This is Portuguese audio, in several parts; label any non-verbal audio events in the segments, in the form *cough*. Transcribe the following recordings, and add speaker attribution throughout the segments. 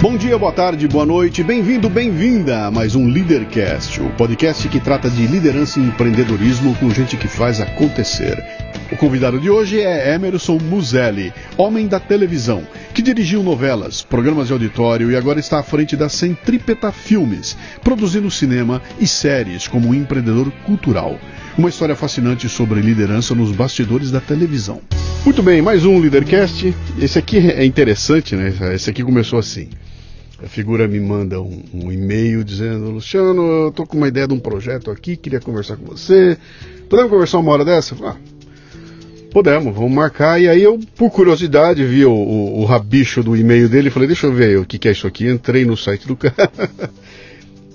Speaker 1: Bom dia, boa tarde, boa noite, bem-vindo, bem-vinda a mais um Leadercast, o podcast que trata de liderança e empreendedorismo com gente que faz acontecer. O convidado de hoje é Emerson Muselli, homem da televisão, que dirigiu novelas, programas de auditório e agora está à frente da Centrípeta Filmes, produzindo cinema e séries como um empreendedor cultural. Uma história fascinante sobre liderança nos bastidores da televisão. Muito bem, mais um Leadercast. Esse aqui é interessante, né? Esse aqui começou assim. A figura me manda um, um e-mail dizendo: Luciano, eu tô com uma ideia de um projeto aqui, queria conversar com você. Podemos conversar uma hora dessa? Ah, podemos, vamos marcar. E aí eu, por curiosidade, vi o, o, o rabicho do e-mail dele e falei: deixa eu ver o que, que é isso aqui. Entrei no site do cara. *laughs*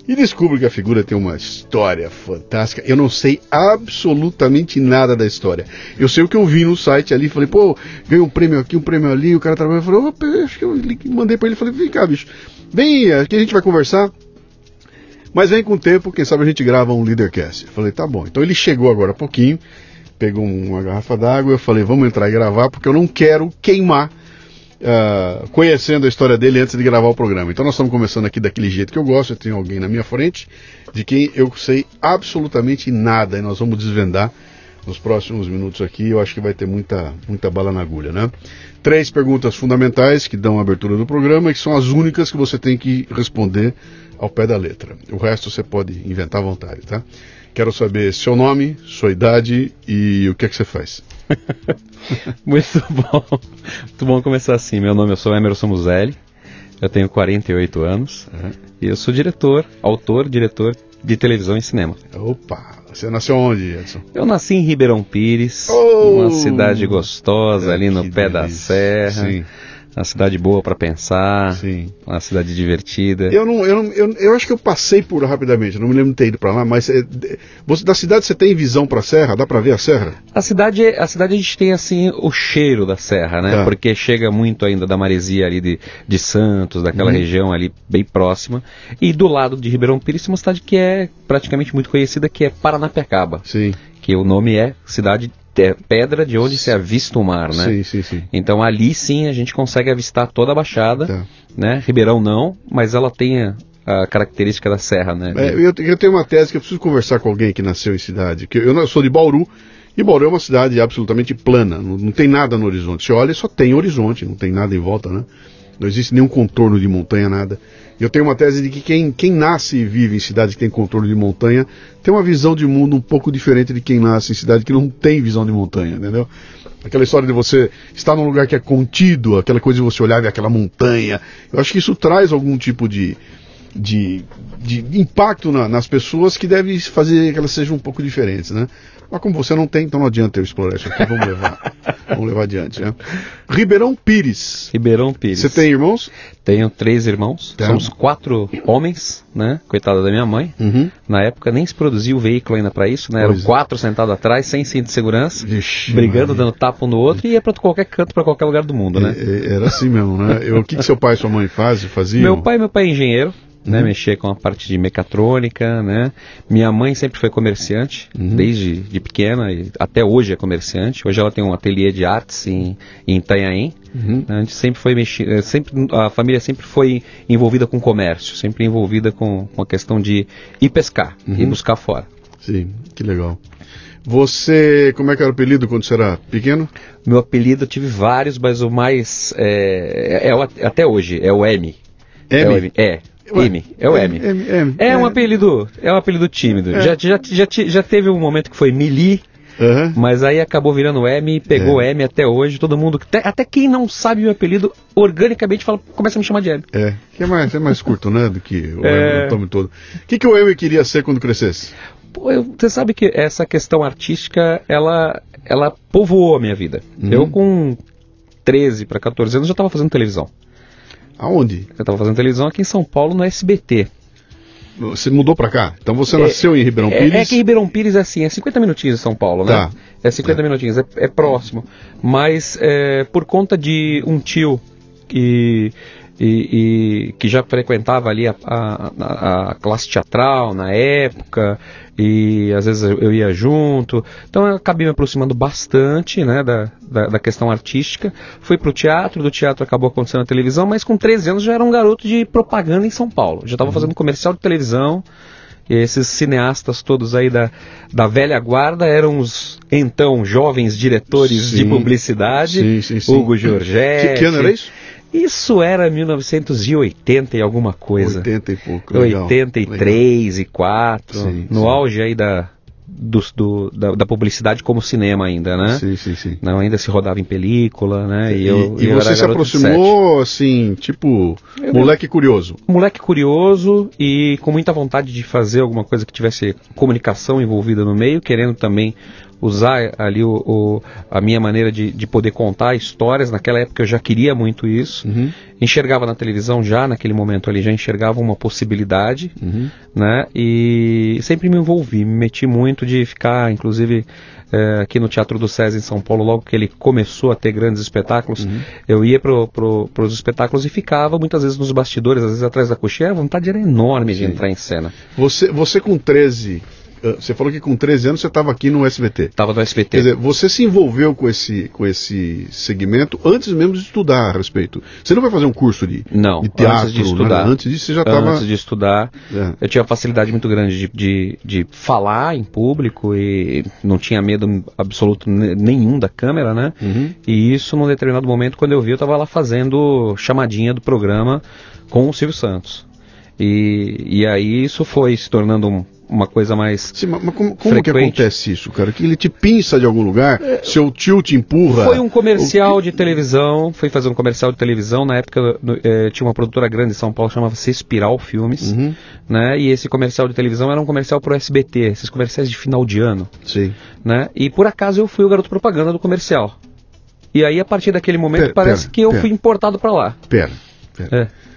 Speaker 1: E descubro que a figura tem uma história fantástica. Eu não sei absolutamente nada da história. Eu sei o que eu vi no site ali. Falei, pô, ganhei um prêmio aqui, um prêmio ali. O cara trabalhou. Falei, opa, acho que eu mandei pra ele. Falei, vem cá, bicho. Vem, aqui a gente vai conversar. Mas vem com o tempo, quem sabe a gente grava um Leadercast. Falei, tá bom. Então ele chegou agora há pouquinho, pegou uma garrafa d'água. Eu falei, vamos entrar e gravar, porque eu não quero queimar Uh, conhecendo a história dele antes de gravar o programa. Então nós estamos começando aqui daquele jeito que eu gosto. Eu tenho alguém na minha frente de quem eu sei absolutamente nada e nós vamos desvendar nos próximos minutos aqui. Eu acho que vai ter muita, muita bala na agulha, né? Três perguntas fundamentais que dão a abertura do programa e que são as únicas que você tem que responder ao pé da letra. O resto você pode inventar à vontade, tá? Quero saber seu nome, sua idade e o que é que você faz. *laughs*
Speaker 2: Muito bom. Muito bom começar assim. Meu nome eu sou Emerson Muselli. Eu tenho 48 anos uhum. e eu sou diretor, autor, diretor de televisão e cinema.
Speaker 1: Opa! Você nasceu onde, Edson?
Speaker 2: Eu nasci em Ribeirão Pires, oh, uma cidade gostosa é, ali no pé delícia. da serra. Sim uma cidade boa para pensar, Sim. uma cidade divertida.
Speaker 1: Eu não, eu, não, eu, eu, acho que eu passei por rapidamente, não me lembro de ter ido para lá, mas é, você, da cidade você tem visão para a serra? Dá para ver a serra?
Speaker 2: A cidade, a cidade a gente tem assim o cheiro da serra, né? Tá. Porque chega muito ainda da maresia ali de, de Santos, daquela uhum. região ali bem próxima. E do lado de Ribeirão Pires, uma cidade que é praticamente muito conhecida, que é Paranapiacaba.
Speaker 1: Sim.
Speaker 2: Que o nome é Cidade pedra de onde se avista o mar, né?
Speaker 1: Sim, sim, sim.
Speaker 2: Então ali sim a gente consegue avistar toda a baixada, tá. né? Ribeirão não, mas ela tem a, característica da serra, né?
Speaker 1: É, eu, eu, tenho uma tese que eu preciso conversar com alguém que nasceu em cidade, que eu, eu sou de Bauru, e Bauru é uma cidade absolutamente plana, não, não tem nada no horizonte. Você olha só tem horizonte, não tem nada em volta, né? Não existe nenhum contorno de montanha, nada. Eu tenho uma tese de que quem, quem nasce e vive em cidade que tem contorno de montanha tem uma visão de mundo um pouco diferente de quem nasce em cidade que não tem visão de montanha, entendeu? Aquela história de você estar num lugar que é contido, aquela coisa de você olhar e ver aquela montanha. Eu acho que isso traz algum tipo de, de, de impacto na, nas pessoas que deve fazer que elas sejam um pouco diferentes, né? Mas como você não tem, então não adianta eu explorar isso aqui, vamos levar, vamos levar adiante, né? Ribeirão Pires.
Speaker 2: Ribeirão Pires.
Speaker 1: Você tem irmãos?
Speaker 2: Tenho três irmãos, tá. somos quatro homens, né? Coitada da minha mãe.
Speaker 1: Uhum.
Speaker 2: Na época nem se produzia o veículo ainda para isso, né? Eram pois é. quatro é. sentados atrás, sem cinto de segurança, Vixe, brigando, dando tapa um no outro e ia para qualquer canto, para qualquer lugar do mundo, né?
Speaker 1: É, era assim mesmo, né? Eu, o que, que seu pai e sua mãe fazem, faziam?
Speaker 2: Meu pai, meu pai é engenheiro, né, uhum. mexer com a parte de mecatrônica, né? Minha mãe sempre foi comerciante, uhum. desde de pequena e até hoje é comerciante. Hoje ela tem um ateliê de artes em, em Itanhaém. Uhum. A gente sempre foi mexer, eh, sempre a família sempre foi envolvida com comércio, sempre envolvida com, com a questão de ir pescar, e uhum. buscar fora.
Speaker 1: Sim, que legal. Você, como é que era o apelido quando você era pequeno?
Speaker 2: Meu apelido eu tive vários, mas o mais é, é, é até hoje é o M.
Speaker 1: M? É, o M.
Speaker 2: é M, é o M. M, M é, um apelido, é um apelido tímido. É. Já, já, já, já teve um momento que foi Mili, Uhum. Mas aí acabou virando M, pegou é. M até hoje. Todo mundo, até quem não sabe o apelido, organicamente fala, começa a me chamar de M.
Speaker 1: É, que é mais, é mais curto, né? Do que o é... M todo. O que, que o M queria ser quando crescesse?
Speaker 2: Pô, eu, você sabe que essa questão artística, ela, ela povoou a minha vida. Uhum. Eu, com 13 para 14 anos, já estava fazendo televisão.
Speaker 1: Aonde?
Speaker 2: Eu estava fazendo televisão aqui em São Paulo, no SBT.
Speaker 1: Você mudou para cá? Então você é, nasceu em Ribeirão Pires?
Speaker 2: É, é, que Ribeirão Pires é assim, é 50 minutinhos de São Paulo, né? Tá. É 50 tá. minutinhos, é, é, próximo. Mas é, por conta de um tio que e, e que já frequentava ali a, a, a, classe teatral na época e às vezes eu ia junto. Então eu acabei me aproximando bastante né, da, da, da questão artística. Fui para o teatro, do teatro acabou acontecendo na televisão, mas com 13 anos já era um garoto de propaganda em São Paulo. Já estava uhum. fazendo comercial de televisão. E esses cineastas todos aí da, da velha guarda eram os então jovens diretores sim. de publicidade. Sim, sim. Hugo Giorgetti.
Speaker 1: Que, que ano era isso?
Speaker 2: Isso era 1980 e alguma coisa.
Speaker 1: 80 e pouco. Legal,
Speaker 2: 83 legal. e 4. Sim, no sim. auge aí da, do, do da, da, publicidade como cinema ainda, né?
Speaker 1: Sim, sim, sim.
Speaker 2: Não, ainda se rodava em película, né?
Speaker 1: E, eu, e, e eu você se aproximou, assim, tipo, eu, moleque curioso.
Speaker 2: Moleque curioso e com muita vontade de fazer alguma coisa que tivesse comunicação envolvida no meio, querendo também usar ali o, o, a minha maneira de, de, poder contar histórias. Naquela época eu já queria muito isso. Uhum. Enxergava na televisão já, naquele momento ali, já enxergava uma possibilidade, uhum. né? E sempre me envolvi, me meti muito de ficar, inclusive, é, aqui no Teatro do César em São Paulo, logo que ele começou a ter grandes espetáculos, uhum. eu ia para pro, os espetáculos e ficava muitas vezes nos bastidores, às vezes atrás da coxinha, a vontade era enorme Sim. de entrar em cena.
Speaker 1: Você, você com 13 ah, você falou que com 13 anos você estava aqui no SBT.
Speaker 2: Estava no SBT.
Speaker 1: Quer dizer, você se envolveu com esse, com esse segmento antes mesmo de estudar a respeito. Você não vai fazer um curso de,
Speaker 2: não,
Speaker 1: de teatro?
Speaker 2: Antes de estudar.
Speaker 1: Né? Antes disso você já estava...
Speaker 2: Antes de estudar, é. eu tinha facilidade muito grande de, de, de, falar em público e não tinha medo absoluto nenhum da câmera, né? Uhum. E isso, num determinado momento, quando eu vi, eu estava lá fazendo chamadinha do programa com o Silvio Santos. E, e aí isso foi se tornando um, uma coisa mais.
Speaker 1: Sim, mas como, como que acontece isso, cara? Que ele te pinça de algum lugar, é, seu tio te empurra.
Speaker 2: Foi um comercial de televisão, foi fazer um comercial de televisão. Na época no, é, tinha uma produtora grande em São Paulo, chamava-se Espiral Filmes. Uhum. Né? E esse comercial de televisão era um comercial pro SBT, esses comerciais de final de ano.
Speaker 1: Sim.
Speaker 2: Né? E por acaso eu fui o garoto propaganda do comercial. E aí, a partir daquele momento, pera, parece pera, que eu pera. fui importado para lá.
Speaker 1: Pera, pera. É.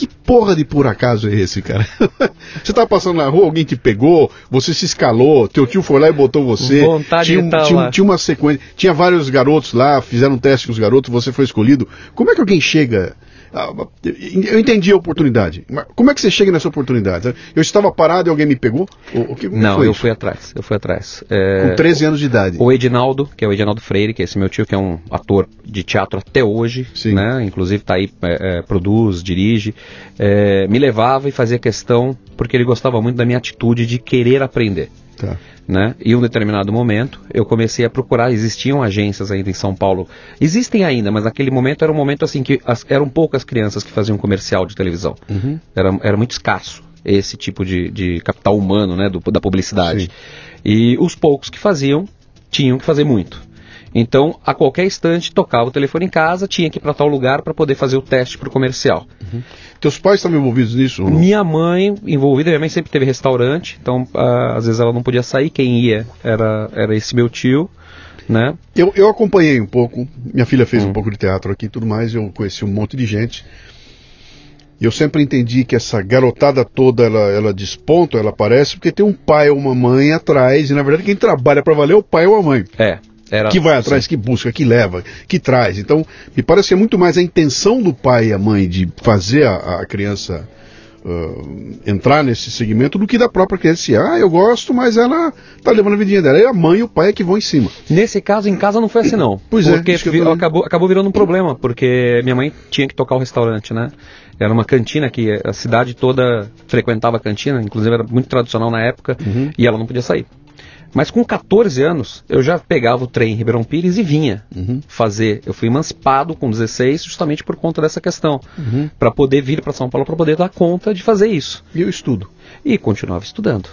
Speaker 1: Que porra de por acaso é esse, cara? *laughs* você tava passando na rua, alguém te pegou, você se escalou, teu tio foi lá e botou você.
Speaker 2: Vontade
Speaker 1: tinha,
Speaker 2: de tá
Speaker 1: tinha, tinha uma sequência, tinha vários garotos lá, fizeram um teste com os garotos, você foi escolhido. Como é que alguém chega eu entendi a oportunidade. Mas como é que você chega nessa oportunidade? Eu estava parado e alguém me pegou?
Speaker 2: O, que, Não, eu isso? fui atrás. Eu fui atrás.
Speaker 1: É... Com 13 anos de idade.
Speaker 2: O Edinaldo, que é o Edinaldo Freire, que é esse meu tio, que é um ator de teatro até hoje, Sim. né? Inclusive está aí, é, é, produz, dirige. É, me levava e fazia questão, porque ele gostava muito da minha atitude de querer aprender. Tá né? E em um determinado momento eu comecei a procurar, existiam agências ainda em São Paulo. Existem ainda, mas naquele momento era um momento assim que as, eram poucas crianças que faziam comercial de televisão. Uhum. Era, era muito escasso esse tipo de, de capital humano, né, do, da publicidade. Sim. E os poucos que faziam tinham que fazer muito. Então, a qualquer instante, tocava o telefone em casa, tinha que ir para tal lugar para poder fazer o teste para o comercial. Uhum.
Speaker 1: Teus pais estavam envolvidos nisso?
Speaker 2: Minha mãe envolvida, minha mãe sempre teve restaurante, então uh, às vezes ela não podia sair, quem ia era, era esse meu tio. Né?
Speaker 1: Eu, eu acompanhei um pouco, minha filha fez hum. um pouco de teatro aqui e tudo mais, eu conheci um monte de gente. E eu sempre entendi que essa garotada toda, ela, ela desponta, ela aparece porque tem um pai ou uma mãe atrás, e na verdade quem trabalha para valer é o pai ou a mãe.
Speaker 2: É.
Speaker 1: Era, que vai atrás, sim. que busca, que leva, que traz. Então, me parece que é muito mais a intenção do pai e a mãe de fazer a, a criança uh, entrar nesse segmento do que da própria criança. Ah, eu gosto, mas ela tá levando a vidinha dela. E a mãe e o pai é que vão em cima.
Speaker 2: Nesse caso, em casa não foi assim, não.
Speaker 1: Pois
Speaker 2: porque
Speaker 1: é.
Speaker 2: Porque tô... acabou, acabou virando um problema, porque minha mãe tinha que tocar o restaurante, né? Era uma cantina que a cidade toda frequentava a cantina, inclusive era muito tradicional na época, uhum. e ela não podia sair. Mas com 14 anos, eu já pegava o trem em Ribeirão Pires e vinha uhum. fazer. Eu fui emancipado com 16 justamente por conta dessa questão. Uhum. Para poder vir para São Paulo, para poder dar conta de fazer isso.
Speaker 1: E o estudo?
Speaker 2: E continuava estudando.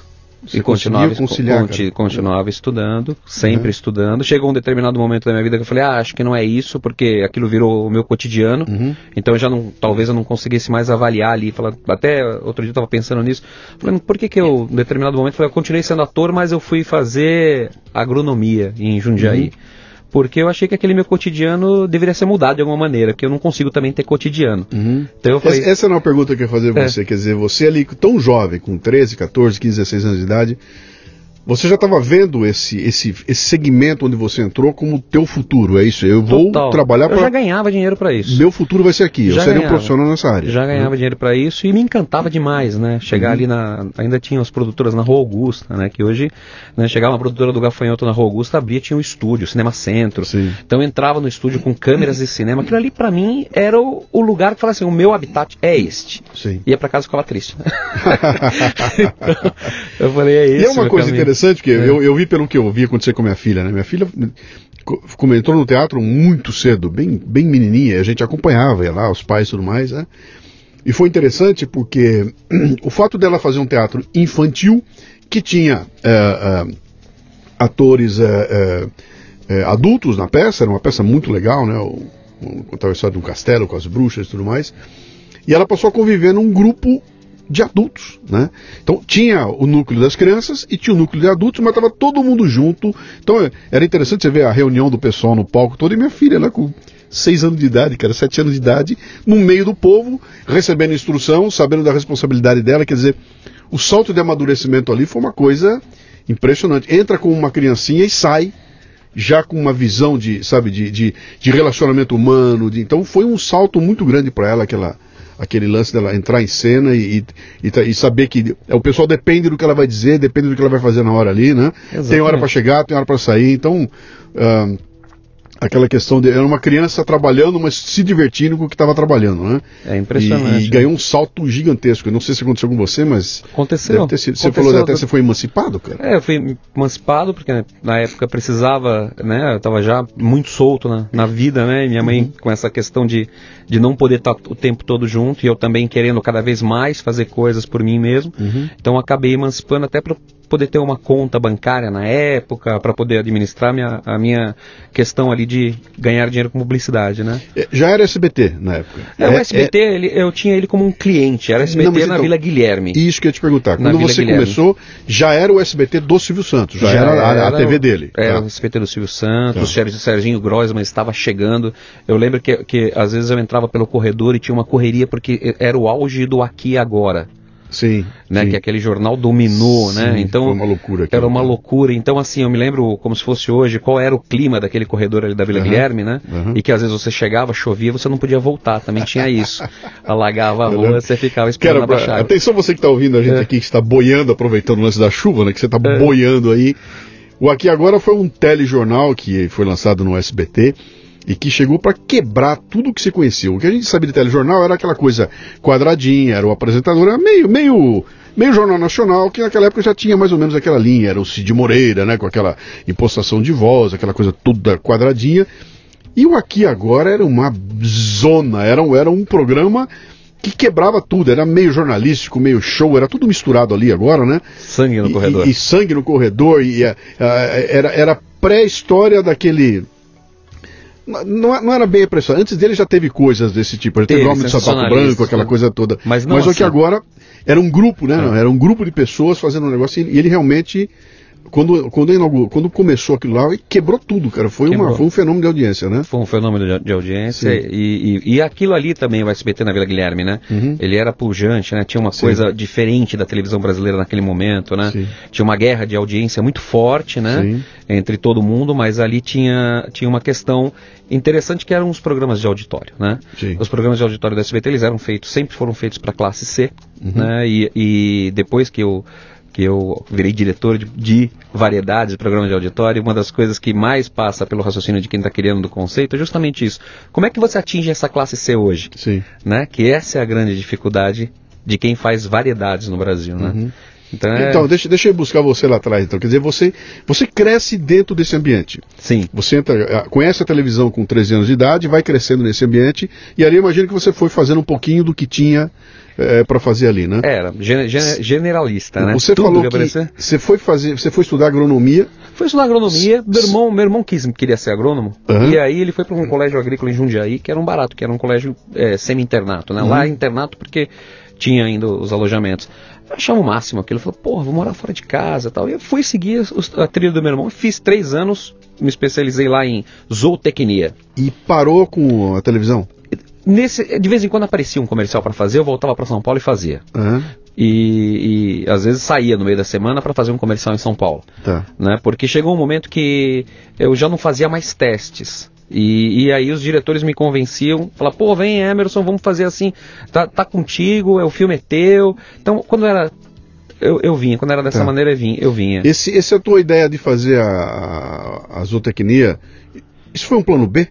Speaker 1: Você e continuava, conciliar,
Speaker 2: conti, continuava estudando, sempre uhum. estudando. Chegou um determinado momento da minha vida que eu falei, ah, acho que não é isso, porque aquilo virou o meu cotidiano. Uhum. Então eu já não, talvez eu não conseguisse mais avaliar ali. Falar, até outro dia eu estava pensando nisso. Falei, por que que eu, em determinado momento, falei, eu continuei sendo ator, mas eu fui fazer agronomia em Jundiaí. Uhum porque eu achei que aquele meu cotidiano deveria ser mudado de alguma maneira, porque eu não consigo também ter cotidiano.
Speaker 1: Uhum. Então falei, essa, essa, é uma pergunta que eu ia fazer a é. você, quer dizer, você ali tão jovem, com 13, 14, 15, 16 anos de idade, Você já estava vendo esse, esse, esse segmento onde você entrou como teu futuro, é isso? Eu vou
Speaker 2: Total.
Speaker 1: trabalhar para.
Speaker 2: Eu já ganhava dinheiro para isso.
Speaker 1: Meu futuro vai ser aqui.
Speaker 2: Já
Speaker 1: eu seria um profissional nessa área.
Speaker 2: Já ganhava dinheiro para isso e me encantava demais, né? Chegar
Speaker 1: Uhum.
Speaker 2: ali na. Ainda tinha as produtoras na Rua Augusta, né? Que hoje, né, chegava uma produtora do Gafanhoto na Rua Augusta, abria, tinha um estúdio, Cinema Centro.
Speaker 1: Sim.
Speaker 2: Então eu entrava no estúdio com câmeras de cinema. Aquilo ali para mim era o, o lugar que falava assim: o meu habitat é este.
Speaker 1: Sim.
Speaker 2: Ia para casa e ficava triste. Então, eu falei, é
Speaker 1: E
Speaker 2: esse.
Speaker 1: é uma coisa
Speaker 2: caminho.
Speaker 1: interessante, porque eu, eu vi pelo que eu vi acontecer com minha filha, né? Minha filha co- comentou no teatro muito cedo, bem, bem menininha, a gente acompanhava, ia lá, os pais e tudo mais, né? E foi interessante porque *clears throat* o fato dela fazer um teatro infantil que tinha é, é, atores é, é, é, adultos na peça, era uma peça muito legal, né? Contava a história de um castelo com as bruxas e tudo mais. E ela passou a conviver num grupo de adultos, né? Então tinha o núcleo das crianças e tinha o núcleo de adultos, mas estava todo mundo junto. Então era interessante você ver a reunião do pessoal no palco todo e minha filha lá com seis anos de idade, cara, sete anos de idade, no meio do povo, recebendo instrução, sabendo da responsabilidade dela, quer dizer, o salto de amadurecimento ali foi uma coisa impressionante. Entra com uma criancinha e sai já com uma visão de, sabe, de, de, de relacionamento humano. de- então foi um salto muito grande para ela, aquela, aquele lance dela entrar em cena e, e, e saber que é, o pessoal depende do que ela vai dizer, depende do que ela vai fazer na hora ali, né? Tem hora
Speaker 2: Exatamente.
Speaker 1: para chegar, tem hora para sair. Então, ah, aquela questão de era uma criança trabalhando, mas se divertindo com o que estava trabalhando, né?
Speaker 2: É impressionante.
Speaker 1: E, e ganhou um salto gigantesco. Eu não sei se aconteceu com você, mas
Speaker 2: Aconteceu.
Speaker 1: sido. Você
Speaker 2: Aconteceu
Speaker 1: falou até
Speaker 2: do-
Speaker 1: você foi emancipado, cara.
Speaker 2: É, eu fui emancipado porque né, na época precisava, né? Eu tava já muito solto na, na vida, né? E minha mãe
Speaker 1: Uhum.
Speaker 2: com essa questão de, de não poder estar o tempo todo junto e eu também querendo cada vez mais fazer coisas por mim mesmo.
Speaker 1: Uhum.
Speaker 2: Então acabei emancipando até para poder ter uma conta bancária na época, para poder administrar minha, a minha questão ali de ganhar dinheiro com publicidade, né?
Speaker 1: É, Já era SBT na época.
Speaker 2: É, o SBT, ele- eu tinha ele como um cliente, era SBT
Speaker 1: Não,
Speaker 2: na
Speaker 1: então-
Speaker 2: Vila Guilherme.
Speaker 1: Isso que eu ia te perguntar. Quando
Speaker 2: Vila
Speaker 1: você
Speaker 2: Guilherme.
Speaker 1: começou, já era o SBT do Silvio Santos, já, era, a- a,
Speaker 2: era
Speaker 1: TV
Speaker 2: o-
Speaker 1: dele.
Speaker 2: Era
Speaker 1: Tá.
Speaker 2: o SBT do Silvio Santos,
Speaker 1: Tá.
Speaker 2: o Serginho Grossman estava chegando. Eu lembro que, que às vezes eu entrava pelo corredor e tinha uma correria porque era o auge do Aqui e Agora,
Speaker 1: Sim.
Speaker 2: né?
Speaker 1: sim.
Speaker 2: Que aquele jornal dominou, né?
Speaker 1: Sim,
Speaker 2: Então
Speaker 1: foi uma loucura
Speaker 2: Era uma
Speaker 1: cara.
Speaker 2: loucura. Então assim, eu me lembro como se fosse hoje qual era o clima daquele corredor ali da Vila
Speaker 1: Aham,
Speaker 2: Guilherme, né?
Speaker 1: aham.
Speaker 2: E que às vezes você chegava, chovia, você não podia voltar. Também tinha isso. *laughs* Alagava a rua, você ficava esperando a baixada.
Speaker 1: atenção você que está ouvindo a gente
Speaker 2: É.
Speaker 1: aqui, que está boiando, aproveitando o lance da chuva, né? Que você está boiando aí. O Aqui Agora foi um telejornal que foi lançado no SBT e que chegou para quebrar tudo que se conhecia. O que a gente sabia de telejornal era aquela coisa quadradinha, era o apresentador, era meio, meio, meio jornal nacional, que naquela época já tinha mais ou menos aquela linha, era o Cid Moreira, né? Com aquela impostação de voz, aquela coisa toda quadradinha. E o Aqui Agora era uma zona, era, um- era um programa que quebrava tudo, era meio jornalístico, meio show, era tudo misturado ali agora, né?
Speaker 2: Sangue no corredor.
Speaker 1: E, e sangue no corredor, e a- a- era, era pré-história daquele. Não, não era bem a pressão. Antes dele já teve coisas desse tipo. Já teve
Speaker 2: Teve,
Speaker 1: Homem de Sapato Branco, aquela coisa toda.
Speaker 2: Mas não
Speaker 1: o que
Speaker 2: assim.
Speaker 1: agora era um grupo, né?
Speaker 2: É.
Speaker 1: Era um grupo de pessoas fazendo um negócio e ele realmente. Quando, quando, inaugurou- quando começou aquilo lá, quebrou tudo, cara. Foi, uma,
Speaker 2: Quebrou.
Speaker 1: foi um fenômeno de audiência, né?
Speaker 2: Foi um fenômeno de, de audiência e, e, e aquilo ali também, o SBT na Vila Guilherme, né?
Speaker 1: Uhum.
Speaker 2: Ele era pujante, né? Tinha uma
Speaker 1: Sim.
Speaker 2: coisa diferente da televisão brasileira naquele momento, né?
Speaker 1: Sim.
Speaker 2: Tinha uma guerra de audiência muito forte, né?
Speaker 1: Sim.
Speaker 2: Entre todo mundo, mas ali tinha, tinha uma questão interessante que eram os programas de auditório, né? Os programas de auditório do SBT, eles eram feitos, sempre foram feitos para classe C,
Speaker 1: Uhum.
Speaker 2: né? E, e depois que eu que eu virei diretor de, de variedades de programas de auditório, uma das coisas que mais passa pelo raciocínio de quem está criando do conceito é justamente isso. Como é que você atinge essa classe C hoje?
Speaker 1: Sim.
Speaker 2: Né? Que essa é a grande dificuldade de quem faz variedades no Brasil, né? Então, é...
Speaker 1: Então, deixa, deixa eu buscar você lá atrás. Então, quer dizer, você, você cresce dentro desse ambiente.
Speaker 2: sim,
Speaker 1: Você entra, conhece a televisão com 13 anos de idade, vai crescendo nesse ambiente, e ali eu imagino que você foi fazendo um pouquinho do que tinha para fazer ali, né?
Speaker 2: era gene- generalista, né?
Speaker 1: Você
Speaker 2: Tudo
Speaker 1: falou
Speaker 2: que
Speaker 1: você foi fazer, você foi estudar agronomia.
Speaker 2: Foi estudar agronomia, meu irmão, meu irmão quis, queria ser agrônomo,
Speaker 1: Aham.
Speaker 2: e aí ele foi para um colégio agrícola em Jundiaí, que era um barato, que era um colégio é, semi-internato, né?
Speaker 1: Uhum.
Speaker 2: Lá é internato porque tinha ainda os alojamentos. Eu achava o máximo aquilo, eu falei, porra, vou morar fora de casa e tal. E eu fui seguir a trilha do meu irmão, fiz três anos, me especializei lá em zootecnia.
Speaker 1: E parou com a televisão?
Speaker 2: Nesse, de vez em quando aparecia um comercial para fazer, eu voltava para São Paulo e fazia.
Speaker 1: Aham.
Speaker 2: e, e, às vezes saía no meio da semana para fazer um comercial em São Paulo.
Speaker 1: Tá.
Speaker 2: Né? Porque chegou um momento que eu já não fazia mais testes. E, e aí os diretores me convenciam, falaram, pô, vem Emerson, vamos fazer assim, tá, tá contigo, é, o filme é teu. Então, quando era eu, eu vinha, quando era dessa tá. maneira eu vinha, eu vinha.
Speaker 1: Esse, essa é a tua ideia de fazer a, a zootecnia, isso foi um plano B?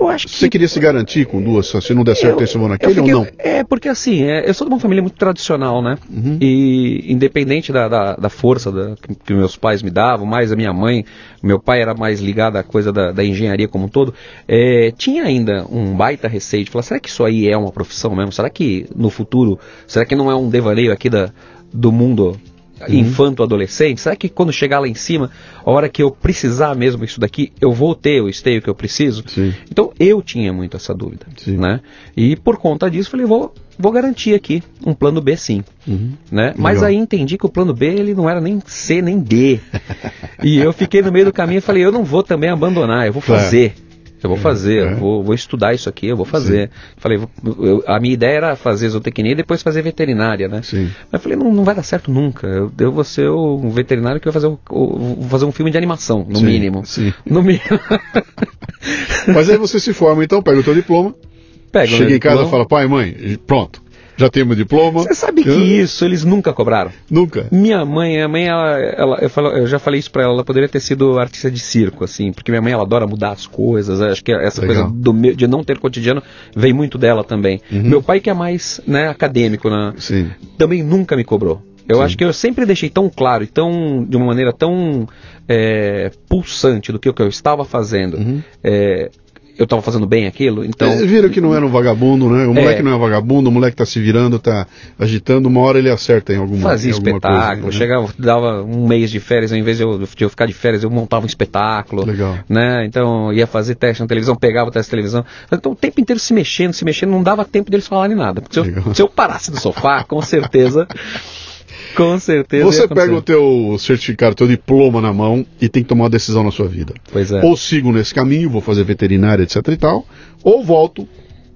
Speaker 2: Eu acho
Speaker 1: que... Você queria se garantir com duas, se não der certo eu, esse ano naquele
Speaker 2: fiquei,
Speaker 1: ou não?
Speaker 2: É, porque assim, é, eu sou de uma família muito tradicional, né?
Speaker 1: Uhum.
Speaker 2: E independente da, da, da força da, que, que, meus pais me davam, mais a minha mãe, meu pai era mais ligado à coisa da, da engenharia como um todo, é, tinha ainda um baita receio de falar, será que isso aí é uma profissão mesmo? Será que no futuro, será que não é um devaneio aqui da, do mundo uhum. infanto-adolescente? Será que quando chegar lá em cima, a hora que eu precisar mesmo isso daqui, eu vou ter o esteio que eu preciso?
Speaker 1: Sim.
Speaker 2: Então eu tinha muito essa dúvida,
Speaker 1: sim.
Speaker 2: né? E por conta disso falei, vou, vou garantir aqui um plano B sim,
Speaker 1: uhum.
Speaker 2: né? Mas aí entendi que o plano B ele não era nem C nem D. *laughs* e eu fiquei no meio do caminho e falei, eu não vou também abandonar, eu vou fazer. Eu vou fazer, é. vou, vou, estudar isso aqui, eu vou fazer. Sim. Falei, eu, a minha ideia era fazer zootecnia e depois fazer veterinária, né?
Speaker 1: Sim.
Speaker 2: Mas falei, não, não vai dar certo nunca. Eu, eu vou ser um veterinário que vai fazer, o, o, fazer um filme de animação, no
Speaker 1: sim,
Speaker 2: mínimo.
Speaker 1: Sim. *laughs*
Speaker 2: No mínimo.
Speaker 1: Mas aí você se forma, então, pega o teu diploma. Chega em casa e fala, pai, mãe, pronto já tem meu diploma.
Speaker 2: Você sabe que isso eles nunca cobraram?
Speaker 1: Nunca.
Speaker 2: Minha mãe, a mãe, ela, ela eu, falo, eu, já falei isso pra ela, ela poderia ter sido artista de circo, assim, porque minha mãe, ela adora mudar as coisas, acho que essa Legal. coisa do, de não ter cotidiano vem muito dela também.
Speaker 1: Uhum.
Speaker 2: Meu pai, que é mais né, acadêmico, né,
Speaker 1: Sim.
Speaker 2: também nunca me cobrou. Eu
Speaker 1: Sim.
Speaker 2: acho que eu sempre deixei tão claro e tão, de uma maneira tão é, pulsante do que, que eu estava fazendo.
Speaker 1: Uhum.
Speaker 2: É, eu estava fazendo bem aquilo, então...
Speaker 1: Eles viram que não era um vagabundo, né? O moleque
Speaker 2: É.
Speaker 1: não é vagabundo, o moleque tá se virando, tá agitando, uma hora ele acerta em alguma,
Speaker 2: Fazia
Speaker 1: em alguma
Speaker 2: espetáculo,
Speaker 1: coisa, né?
Speaker 2: chegava, dava um mês de férias, ao invés de eu, de eu ficar de férias, eu montava um espetáculo.
Speaker 1: Legal.
Speaker 2: Né? Então ia fazer teste na televisão, pegava o teste de televisão. Então o tempo inteiro se mexendo, se mexendo, não dava tempo deles falarem nada. Porque se eu, se eu parasse do sofá, com certeza. *laughs* Com certeza.
Speaker 1: Você pega o teu certificado, teu diploma na mão e tem que tomar uma decisão na sua vida.
Speaker 2: Pois é.
Speaker 1: Ou sigo nesse caminho, vou fazer veterinária, etc e tal, ou volto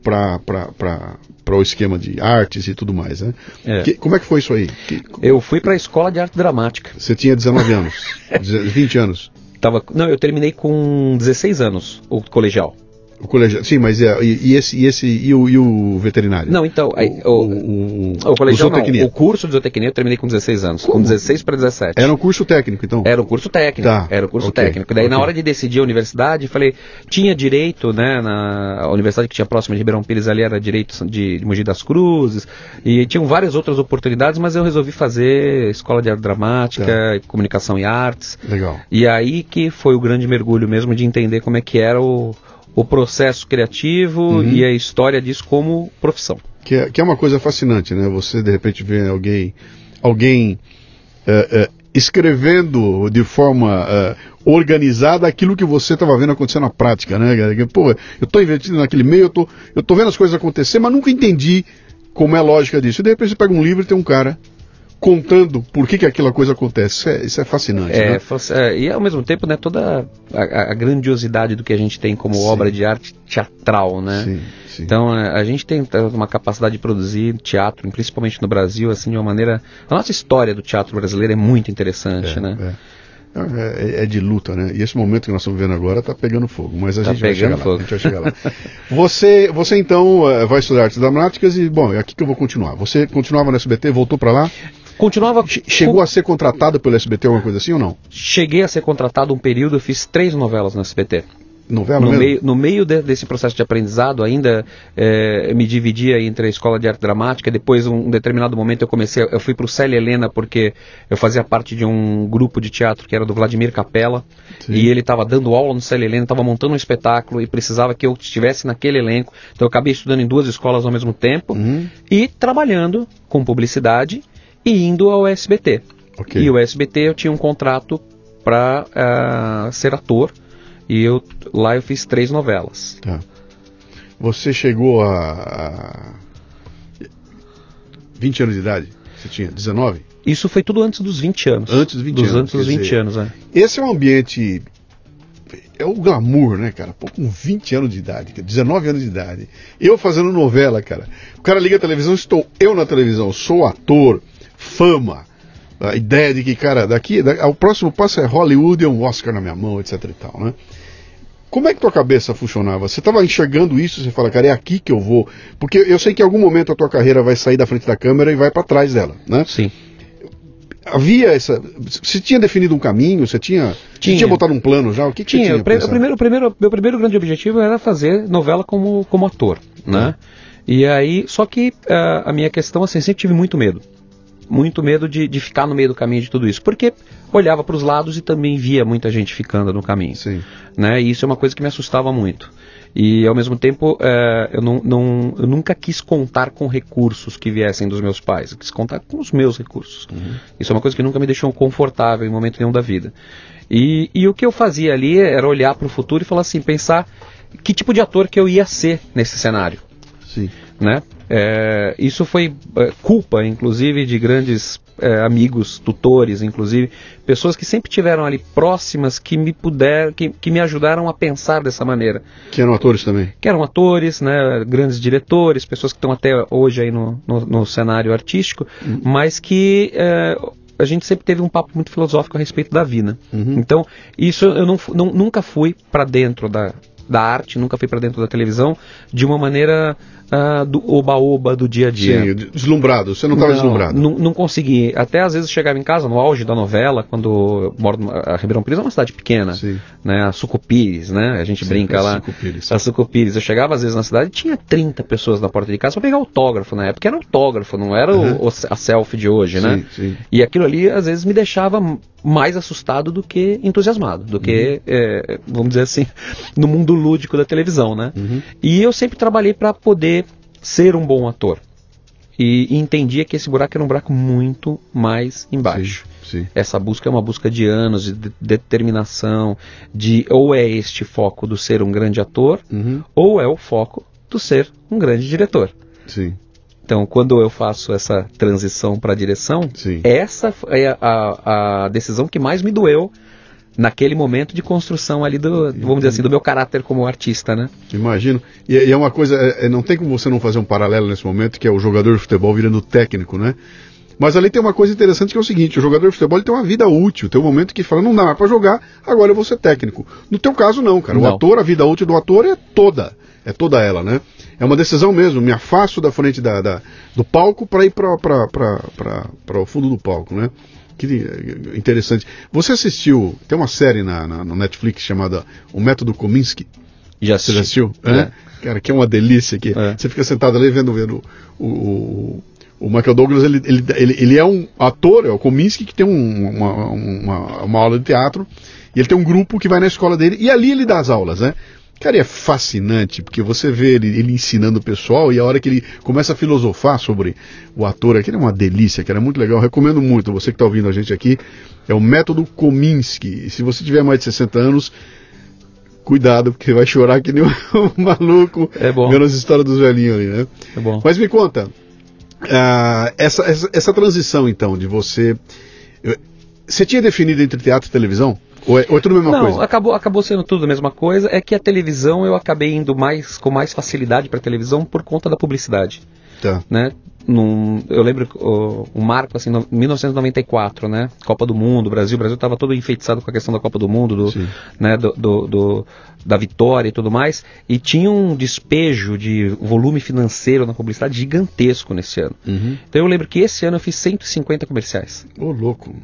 Speaker 1: para o esquema de artes e tudo mais, né?
Speaker 2: É.
Speaker 1: Que- como é que foi isso aí? Que-
Speaker 2: Eu fui para a escola de arte dramática.
Speaker 1: você tinha 19 anos, *laughs* 20 anos.
Speaker 2: Tava, não, eu terminei com 16 anos o colegial.
Speaker 1: O colégio, sim, mas é, e, e esse, e esse e o, e o veterinário?
Speaker 2: Não, então, aí,
Speaker 1: o,
Speaker 2: o,
Speaker 1: o,
Speaker 2: o colegial não, o curso de zootecnia eu terminei com 16 anos,
Speaker 1: Como?
Speaker 2: com 16 para 17.
Speaker 1: Era um curso técnico, então?
Speaker 2: Era o curso técnico.
Speaker 1: Tá,
Speaker 2: Era o curso
Speaker 1: ok,
Speaker 2: técnico. Daí, na
Speaker 1: ok.
Speaker 2: hora de decidir a universidade, falei, tinha direito, né? Na a universidade que tinha próxima de Ribeirão Pires ali era direito de, de Mogi das Cruzes. E tinham várias outras oportunidades, mas eu resolvi fazer escola de arte dramática,
Speaker 1: Tá.
Speaker 2: comunicação e artes.
Speaker 1: Legal.
Speaker 2: E aí que foi o grande mergulho mesmo de entender como é que era o, o processo criativo
Speaker 1: Uhum.
Speaker 2: e a história disso como profissão.
Speaker 1: Que é, que é uma coisa fascinante, né? Você de repente vê alguém, alguém é, é, escrevendo de forma é, organizada aquilo que você estava vendo acontecer na prática, né? Pô, eu estou investindo naquele meio, eu tô, eu tô vendo as coisas acontecer, mas nunca entendi como é a lógica disso. E de repente você pega um livro e tem um cara contando por que, que aquela coisa acontece. Isso é, isso é fascinante,
Speaker 2: É,
Speaker 1: né?
Speaker 2: é, e ao mesmo tempo, né, toda a, a grandiosidade do que a gente tem como
Speaker 1: Sim.
Speaker 2: obra de arte teatral, né?
Speaker 1: Sim, sim.
Speaker 2: Então é, a gente tem uma capacidade de produzir teatro, principalmente no Brasil, assim, de uma maneira. A nossa história do teatro brasileiro é muito interessante,
Speaker 1: É,
Speaker 2: né?
Speaker 1: é. É, é de luta, né? E esse momento que nós estamos vivendo agora está pegando fogo, mas a
Speaker 2: Tá
Speaker 1: gente vai chegar
Speaker 2: pegando
Speaker 1: lá.
Speaker 2: fogo.
Speaker 1: A gente vai chegar lá. *laughs* você, você então eh, vai estudar artes dramáticas e bom, é aqui que eu vou continuar. Você continuava no SBT, voltou para lá,
Speaker 2: Continuava.
Speaker 1: Che- chegou a ser contratado pelo SBT alguma coisa assim ou não?
Speaker 2: Cheguei a ser contratado um período, eu fiz três novelas no SBT.
Speaker 1: Novela
Speaker 2: No
Speaker 1: mesmo?
Speaker 2: meio, no meio de- desse processo de aprendizado, ainda eh, me dividia entre a escola de arte dramática. Depois, um determinado momento, eu comecei. Eu fui para o Célia Helena porque eu fazia parte de um grupo de teatro que era do Vladimir Capella.
Speaker 1: Sim.
Speaker 2: E ele estava dando aula no Célia Helena, estava montando um espetáculo e precisava que eu estivesse naquele elenco. Então, eu acabei estudando em duas escolas ao mesmo tempo
Speaker 1: Uhum.
Speaker 2: e trabalhando com publicidade e indo ao SBT.
Speaker 1: Ok.
Speaker 2: E o SBT eu tinha um contrato para ser ator e eu lá eu fiz três novelas.
Speaker 1: Tá. Você chegou a, a 20 anos de idade? Você tinha 19?
Speaker 2: Isso foi tudo antes dos 20 anos.
Speaker 1: Antes dos 20
Speaker 2: dos
Speaker 1: anos,
Speaker 2: Antes dos
Speaker 1: quer
Speaker 2: 20
Speaker 1: dizer,
Speaker 2: anos, é.
Speaker 1: Esse é um ambiente. é o glamour, né, cara? Pô, com 20 anos de idade, 19 anos de idade. Eu fazendo novela, cara. O cara liga a televisão, estou eu na televisão, sou ator, fama. A ideia de que, cara, daqui, da, o próximo passo é Hollywood e um Oscar na minha mão, etc e tal, né? Como é que tua cabeça funcionava? Você estava enxergando isso, você fala, cara, é aqui que eu vou. Porque eu sei que em algum momento a tua carreira vai sair da frente da câmera e vai para trás dela, né?
Speaker 2: Sim.
Speaker 1: Havia essa. Você tinha definido um caminho? Você tinha, tinha. Você tinha botado um plano já? O que, que
Speaker 2: tinha?
Speaker 1: tinha?
Speaker 2: O, primeiro, o primeiro, meu primeiro grande objetivo era fazer novela como, como ator, né? E aí, só que uh, a minha questão, assim, sempre tive muito medo muito medo de, de ficar no meio do caminho de tudo isso, porque olhava para os lados e também via muita gente ficando no caminho.
Speaker 1: Sim.
Speaker 2: Né? E isso é uma coisa que me assustava muito. E ao mesmo tempo, é, eu, não, não, eu nunca quis contar com recursos que viessem dos meus pais, eu quis contar com os meus recursos. Uhum. Isso é uma coisa que nunca me deixou confortável em momento nenhum da vida. E, e o que eu fazia ali era olhar para o futuro e falar assim, pensar que tipo de ator que eu ia ser nesse cenário.
Speaker 1: Sim.
Speaker 2: Né? É, isso foi é, culpa, inclusive, de grandes é, amigos, tutores, inclusive, pessoas que sempre tiveram ali próximas que me puderam, que, que me ajudaram a pensar dessa maneira.
Speaker 1: Que eram atores também?
Speaker 2: Que eram atores, né, grandes diretores, pessoas que estão até hoje aí no, no, no cenário artístico, uhum. mas que é, a gente sempre teve um papo muito filosófico a respeito da vida. Uhum. Então, isso eu não, não nunca fui para dentro da, da arte, nunca fui para dentro da televisão de uma maneira uh, do oba-oba do dia a dia.
Speaker 1: Sim, deslumbrado, você não estava deslumbrado.
Speaker 2: Não, não consegui. Até às vezes chegava em casa, no auge da novela, quando eu moro a Ribeirão Pires é uma cidade pequena,
Speaker 1: Sim.
Speaker 2: né? A Sucupires, né? A gente Sim, brinca lá.
Speaker 1: Sucupires.
Speaker 2: A Sucupires. Eu chegava às vezes na cidade e tinha 30 pessoas na porta de casa para pegar autógrafo na época. Era autógrafo, não era uhum. o, a selfie de hoje, né?
Speaker 1: Sim,
Speaker 2: e aquilo ali às vezes me deixava mais assustado do que entusiasmado, do que, uhum. é, vamos dizer assim, *laughs* no mundo lúdico da televisão, né?
Speaker 1: Uhum.
Speaker 2: E eu sempre trabalhei para poder ser um bom ator. E, e, entendia que esse buraco era um buraco muito mais embaixo.
Speaker 1: Sim, sim.
Speaker 2: Essa busca é uma busca de anos, de, de determinação, de ou é este foco do ser um grande ator,
Speaker 1: uhum.
Speaker 2: ou é o foco do ser um grande diretor.
Speaker 1: Sim.
Speaker 2: Então, quando eu faço essa transição para a direção,
Speaker 1: Sim.
Speaker 2: essa é a, a, a, decisão que mais me doeu naquele momento de construção ali do, vamos dizer assim, do meu caráter como artista, né?
Speaker 1: Imagino. E, e é uma coisa, é, é, não tem como você não fazer um paralelo nesse momento, que é o jogador de futebol virando técnico, né? Mas ali tem uma coisa interessante que é o seguinte, o jogador de futebol tem uma vida útil, tem um momento que fala, não dá mais pra jogar, agora eu vou ser técnico. No teu caso não, cara. Não. O ator, a vida útil do ator é toda. É toda ela, né? É uma decisão mesmo, me afasto da frente da, da do palco para ir para o fundo do palco, né? Que interessante. Você assistiu, tem uma série na, na no Netflix chamada O Método Kominsky.
Speaker 2: Já assisti.
Speaker 1: Você já assistiu?
Speaker 2: É.
Speaker 1: Cara, que é uma delícia aqui.
Speaker 2: É.
Speaker 1: Você fica sentado ali vendo, vendo o, o, o Michael Douglas, ele, ele, ele, ele, é um ator, é o Kominsky, que tem um, uma, uma, uma aula de teatro, e ele tem um grupo que vai na escola dele, e ali ele dá as aulas, né? Cara, é fascinante, porque você vê ele, ele, ensinando o pessoal e a hora que ele começa a filosofar sobre o ator, aquilo é uma delícia, cara, é muito legal. recomendo muito, você que está ouvindo a gente aqui, é o método Kominsky. E se você tiver mais de 60 anos, cuidado, porque vai chorar que nem um *laughs* maluco
Speaker 2: é bom.
Speaker 1: vendo as histórias dos velhinhos ali, né?
Speaker 2: É bom.
Speaker 1: Mas me conta, uh, essa, essa, essa transição então, de você. Você tinha definido entre teatro e televisão? Ou é, ou é tudo a mesma
Speaker 2: Não,
Speaker 1: coisa?
Speaker 2: Acabou, acabou sendo tudo a mesma coisa. É que a televisão eu acabei indo mais com mais facilidade para televisão por conta da publicidade.
Speaker 1: Tá.
Speaker 2: Né? Num, eu lembro o, o marco assim, no, 1994, né? Copa do Mundo, Brasil, o Brasil estava todo enfeitiçado com a questão da Copa do Mundo, do, né? Do, do, do, da vitória e tudo mais, e tinha um despejo de volume financeiro na publicidade gigantesco nesse ano.
Speaker 1: Uhum.
Speaker 2: Então eu lembro que esse ano eu fiz 150 comerciais.
Speaker 1: Ô, louco.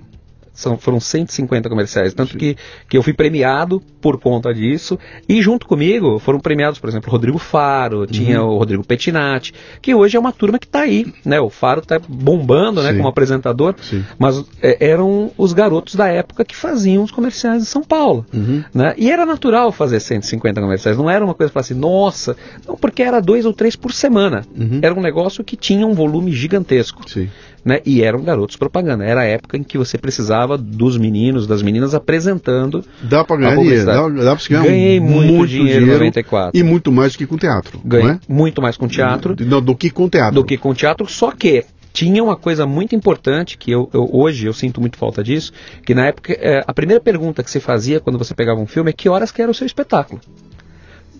Speaker 2: São, foram 150 comerciais. Tanto que, que eu fui premiado por conta disso. E junto comigo foram premiados, por exemplo, o Rodrigo Faro, tinha
Speaker 1: Uhum.
Speaker 2: o Rodrigo Pettinati, que hoje é uma turma que está aí. Né? O Faro está bombando né,
Speaker 1: Sim.
Speaker 2: como apresentador.
Speaker 1: Sim.
Speaker 2: Mas é, eram os garotos da época que faziam os comerciais em São Paulo.
Speaker 1: Uhum.
Speaker 2: Né? E era natural fazer 150 comerciais. Não era uma coisa para assim, nossa, não, porque era dois ou três por semana.
Speaker 1: Uhum.
Speaker 2: Era um negócio que tinha um volume gigantesco
Speaker 1: Sim.
Speaker 2: Né? E eram garotos propaganda. Era a época em que você precisava dos meninos, das meninas apresentando.
Speaker 1: Dá pra ganhar dinheiro, dá, dá pra ganhar
Speaker 2: Ganhei muito,
Speaker 1: muito
Speaker 2: dinheiro em 94.
Speaker 1: E muito mais do que com teatro.
Speaker 2: Ganhei
Speaker 1: é?
Speaker 2: muito mais com teatro
Speaker 1: Do, do que com teatro.
Speaker 2: do que com teatro, só que tinha uma coisa muito importante que eu, eu, hoje eu sinto muito falta disso, que na época é, a primeira pergunta que se fazia quando você pegava um filme é que horas que era o seu espetáculo.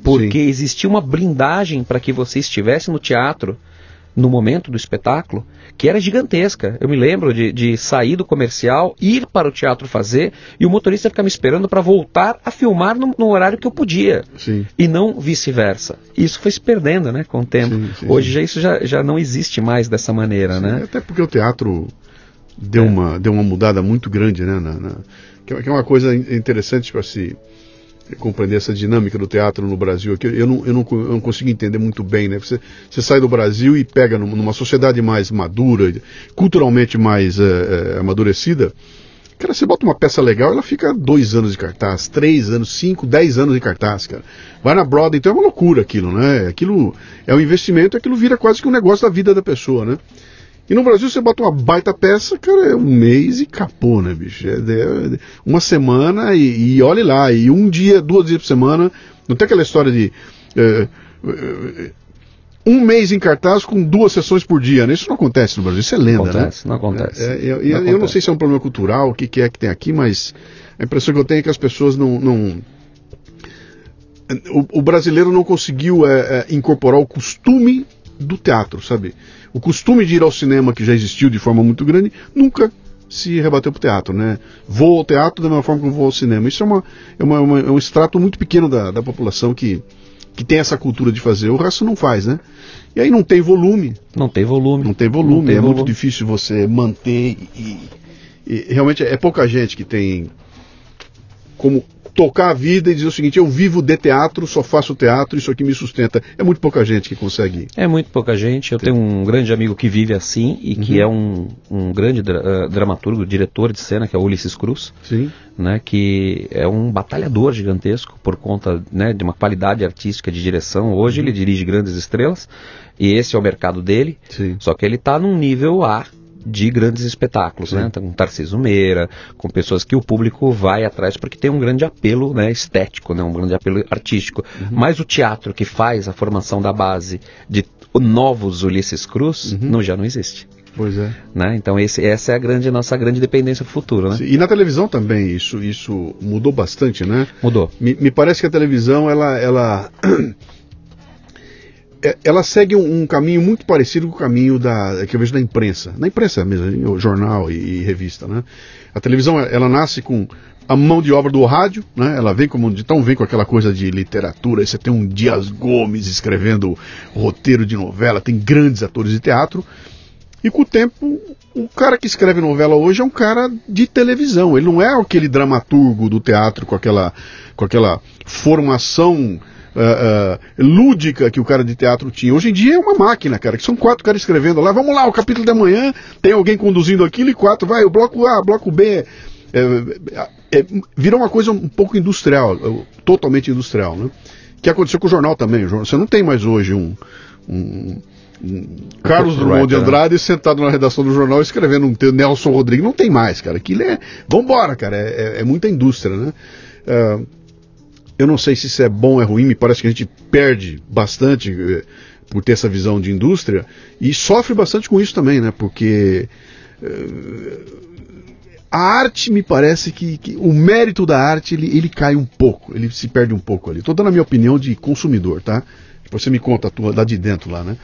Speaker 2: Porque Sim. existia uma blindagem para que você estivesse no teatro no momento do espetáculo, que era gigantesca. Eu me lembro de, de sair do comercial, ir para o teatro fazer e o motorista ficar me esperando para voltar a filmar no, no, horário que eu podia.
Speaker 1: Sim.
Speaker 2: E não vice-versa. Isso foi se perdendo né, com o tempo. Sim, sim, Hoje já, isso já, já não existe mais dessa maneira. né?
Speaker 1: Até porque o teatro deu, é. uma, deu uma mudada muito grande, né? Na, na, que é uma coisa interessante para se compreender essa dinâmica do teatro no Brasil aqui. Eu não, eu não, eu não consigo entender muito bem, né? Você, você sai do Brasil e pega numa sociedade mais madura, culturalmente mais é, é, amadurecida. Cara, você bota uma peça legal, ela fica dois anos de cartaz, três anos, cinco, dez anos de cartaz, cara. Vai na Broadway, então é uma loucura aquilo, né? Aquilo é um investimento, aquilo vira quase que um negócio da vida da pessoa, né? E no Brasil você bota uma baita peça, cara, é um mês e capô, né, bicho? É, é, uma semana e, e olhe lá, e um dia, duas dias por semana. Não tem aquela história de. É, é, um mês em cartaz com duas sessões por dia, né? Isso não acontece no Brasil, isso é lenda,
Speaker 2: não acontece,
Speaker 1: né?
Speaker 2: Não acontece.
Speaker 1: É, eu, não acontece. eu, não sei se é um problema cultural, o que, que, é que tem aqui, mas a impressão que eu tenho é que as pessoas não. não o, o, brasileiro não conseguiu é, é, incorporar o costume do teatro, sabe? O costume de ir ao cinema, que já existiu de forma muito grande, nunca se rebateu para o teatro, né? Vou ao teatro da mesma forma que vou ao cinema. Isso é, uma, é, uma, uma, é um extrato muito pequeno da, da população que, que tem essa cultura de fazer. O resto não faz, né? E aí não tem volume.
Speaker 2: Não tem volume.
Speaker 1: Não tem volume. Não tem é volume. muito difícil você manter e, e, realmente é pouca gente que tem como tocar a vida e dizer o seguinte: eu vivo de teatro, só faço teatro, isso aqui me sustenta. É muito pouca gente que consegue.
Speaker 2: É muito pouca gente. Eu tenho um grande amigo que vive assim e que uhum. é um, um grande dra uh, dramaturgo, diretor de cena, que é o Ulisses Cruz.
Speaker 1: Sim.
Speaker 2: Né, que é um batalhador gigantesco por conta né, de uma qualidade artística de direção. Hoje uhum. ele dirige grandes estrelas e esse é o mercado dele.
Speaker 1: Sim.
Speaker 2: Só que ele está num nível A de grandes espetáculos, né? Então, com Tarcísio Meira, com pessoas que o público vai atrás porque tem um grande apelo né, estético, né, um grande apelo artístico. Uhum. Mas o teatro que faz a formação da base de novos Ulisses Cruz uhum. não, já não existe.
Speaker 1: Pois é.
Speaker 2: Né? Então esse, essa é a grande, nossa grande dependência futuro, né?
Speaker 1: E na televisão também isso, isso mudou bastante, né?
Speaker 2: Mudou.
Speaker 1: Me, me parece que a televisão ela, ela ela segue um, um, caminho muito parecido com o caminho da, que eu vejo da imprensa. Na imprensa mesmo, jornal e, e, revista, né? A televisão, ela nasce com a mão de obra do rádio, né? Ela vem como, então vem com aquela coisa de literatura, você tem um Dias Gomes escrevendo roteiro de novela, tem grandes atores de teatro. E com o tempo, o cara que escreve novela hoje é um cara de televisão. Ele não é aquele dramaturgo do teatro com aquela, com aquela formação uh, uh, lúdica que o cara de teatro tinha. Hoje em dia é uma máquina, cara, que são quatro caras escrevendo lá, vamos lá, o capítulo da manhã, tem alguém conduzindo aquilo e quatro, vai, o bloco A, bloco B. É, é, é, virou uma coisa um pouco industrial, totalmente industrial, né? Que aconteceu com o jornal também. Você não tem mais hoje um, um Carlos Drummond de né? Andrade sentado na redação do jornal escrevendo um texto, Nelson Rodrigues, não tem mais, cara. Aquilo é. Vambora, cara. É, é, é muita indústria, né? Uh, eu não sei se isso é bom ou é ruim, me parece que a gente perde bastante eh, por ter essa visão de indústria e sofre bastante com isso também, né? Porque eh, a arte me parece que, que, o mérito da arte ele, ele cai um pouco, ele se perde um pouco ali. Estou dando a minha opinião de consumidor, tá? Depois você me conta a tua lá de dentro lá, né?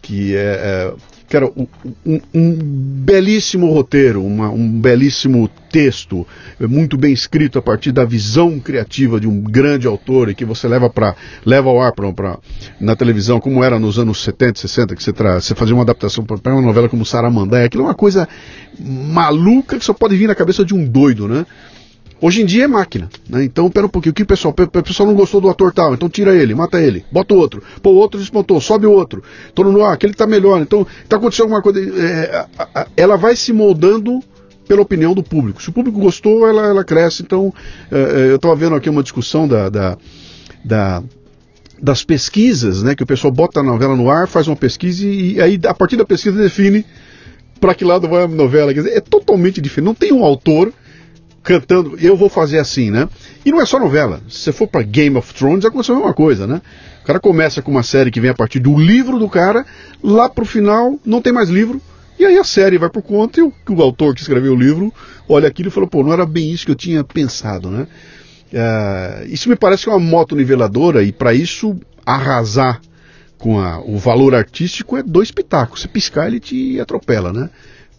Speaker 1: Que é, é Cara, um, um belíssimo roteiro, uma, um belíssimo texto, muito bem escrito a partir da visão criativa de um grande autor e que você leva para leva ao ar pra, pra, na televisão, como era nos anos 70, 60, que você, tra, você fazia uma adaptação para uma novela como Saramandé, aquilo é uma coisa maluca que só pode vir na cabeça de um doido, né? Hoje em dia é máquina, né? Então, pera um pouquinho, o que o pessoal, o pessoal não gostou do ator tal, então tira ele, mata ele, bota o outro. Pô, o outro despontou, sobe o outro. Tô no ar, aquele tá melhor. Então, tá acontecendo alguma coisa. É, ela vai se moldando pela opinião do público. Se o público gostou, ela, ela cresce. Então, é, é eu estava vendo aqui uma discussão da, da, da das pesquisas, né? Que o pessoal bota a novela no ar, faz uma pesquisa e, e aí, a partir da pesquisa, define para que lado vai a novela. Dizer, é totalmente diferente. Não tem um autor cantando, eu vou fazer assim, né? E não é só novela. Se você for para Game of Thrones, aconteceu a mesma coisa, né? O cara começa com uma série que vem a partir do livro do cara, lá pro final não tem mais livro, E aí a série vai por conta e o, o autor que escreveu o livro olha aquilo e fala, pô, não era bem isso que eu tinha pensado, né? É, isso me parece uma moto niveladora e para isso arrasar com a, o valor artístico é dois pitacos. Se piscar, ele te atropela, né?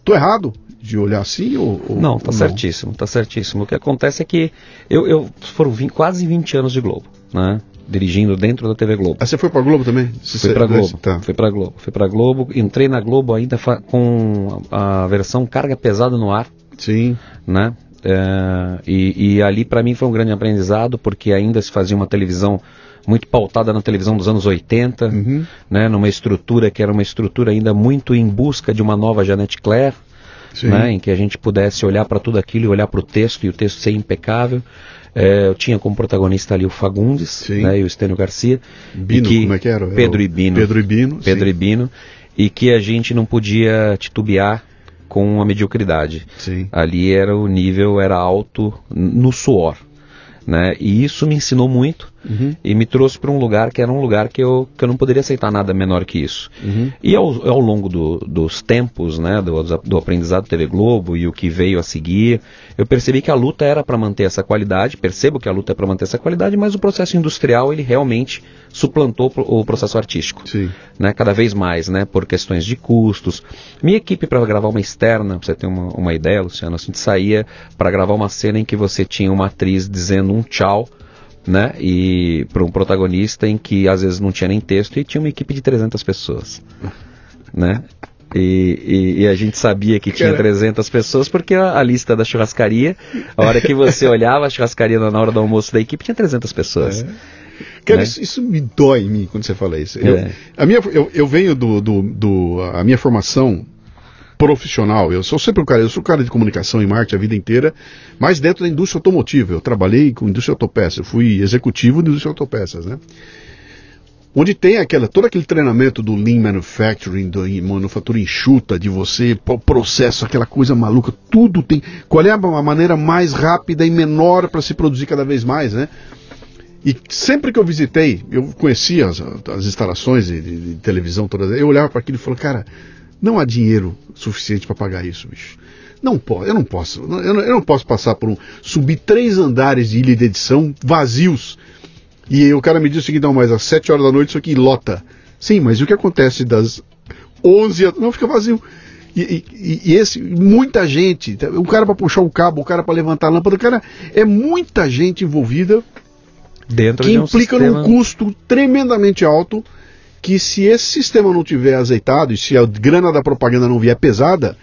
Speaker 1: Tô errado de olhar assim ou, ou
Speaker 2: não? Tá
Speaker 1: não?
Speaker 2: certíssimo, tá certíssimo. O que acontece é que eu, eu foram 20, quase 20 anos de Globo, né? Dirigindo dentro da TV Globo.
Speaker 1: Ah, você foi para Globo também? Você
Speaker 2: fui para Globo. Tá. Fui para Globo. Fui para Globo. Entrei na Globo ainda com a, a versão carga pesada no ar.
Speaker 1: Sim.
Speaker 2: Né? É, e, e, ali para mim foi um grande aprendizado porque ainda se fazia uma televisão muito pautada na televisão dos anos 80, uhum. né, numa estrutura que era uma estrutura ainda muito em busca de uma nova Jeanette Claire, né, em que a gente pudesse olhar para tudo aquilo e olhar para o texto e o texto ser impecável. É, eu tinha como protagonista ali o Fagundes né, e o Estênio Garcia.
Speaker 1: Bino, que, como é que era?
Speaker 2: Pedro e Bino.
Speaker 1: Pedro e Bino.
Speaker 2: Pedro sim. e Bino. E que a gente não podia titubear com a mediocridade.
Speaker 1: Sim.
Speaker 2: Ali era o nível era alto no suor, né? E isso me ensinou muito uhum. e me trouxe para um lugar que era um lugar que eu, que eu não poderia aceitar nada menor que isso. Uhum. E ao, ao longo do, dos tempos, né, do, do aprendizado TV Globo e o que veio a seguir, eu percebi que a luta era para manter essa qualidade, percebo que a luta é para manter essa qualidade, mas o processo industrial ele realmente suplantou o processo artístico.
Speaker 1: Sim.
Speaker 2: Né, cada vez mais, né, por questões de custos. Minha equipe para gravar uma externa, pra você ter uma, uma ideia, Luciano, a gente saía para gravar uma cena em que você tinha uma atriz dizendo um tchau né? E para um protagonista em que às vezes não tinha nem texto e tinha uma equipe de 300 pessoas, *laughs* né? E, e, e, a gente sabia que tinha 300 pessoas porque a, a, lista da churrascaria, a hora que você *laughs* olhava a churrascaria na hora do almoço da equipe, tinha 300 pessoas.
Speaker 1: É. Cara, né? isso, isso, me dói em mim quando você fala isso. Eu, é. a minha, eu, eu venho do, do, do, A minha formação profissional. Eu sou sempre um cara, eu sou um cara de comunicação e marketing a vida inteira, mas dentro da indústria automotiva. Eu trabalhei com indústria autopeças, eu fui executivo de indústria autopeças, né? Onde tem aquela, todo aquele treinamento do Lean Manufacturing, do manufatura enxuta, de você, o processo, aquela coisa maluca, tudo tem. Qual é a maneira mais rápida e menor para se produzir cada vez mais, né? E sempre que eu visitei, eu conhecia as, as instalações de, de, de televisão todas, eu olhava para aquilo e falava, cara, não há dinheiro suficiente para pagar isso, bicho. Não pode, eu não posso. Eu não, eu não, posso passar por um. subir três andares de ilha de edição vazios. E o cara me diz o seguinte: não, mas às sete horas da noite isso aqui lota. Sim, mas e o que acontece das onze Não, fica vazio. E, e, e, esse, muita gente, o cara para puxar o cabo, o cara para levantar a lâmpada, o cara é muita gente envolvida
Speaker 2: dentro
Speaker 1: que
Speaker 2: de um
Speaker 1: implica
Speaker 2: sistema...
Speaker 1: num custo tremendamente alto que se esse sistema não tiver azeitado e se a grana da propaganda não vier pesada,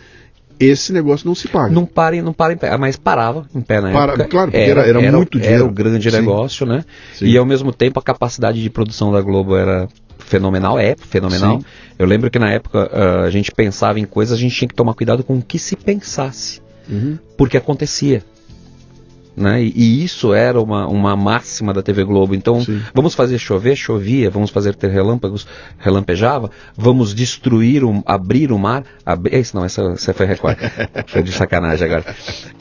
Speaker 1: esse negócio não se paga.
Speaker 2: Não para, não para em pé, mas parava em pé na
Speaker 1: para,
Speaker 2: época.
Speaker 1: Claro, porque era, era, era muito dinheiro.
Speaker 2: Era o grande
Speaker 1: Sim.
Speaker 2: negócio, né?
Speaker 1: Sim.
Speaker 2: E ao mesmo tempo a capacidade de produção da Globo era fenomenal, é fenomenal.
Speaker 1: Sim.
Speaker 2: Eu lembro que na época uh, a gente pensava em coisas, a gente tinha que tomar cuidado com o que se pensasse.
Speaker 1: Uhum.
Speaker 2: Porque acontecia. Né? E, e, isso era uma, uma máxima da TV Globo. Então,
Speaker 1: Sim.
Speaker 2: vamos fazer chover, chovia, vamos fazer ter relâmpagos, relampejava, vamos destruir, um, abrir o mar. Abri, isso não, essa, essa foi Record. *laughs* foi de sacanagem agora.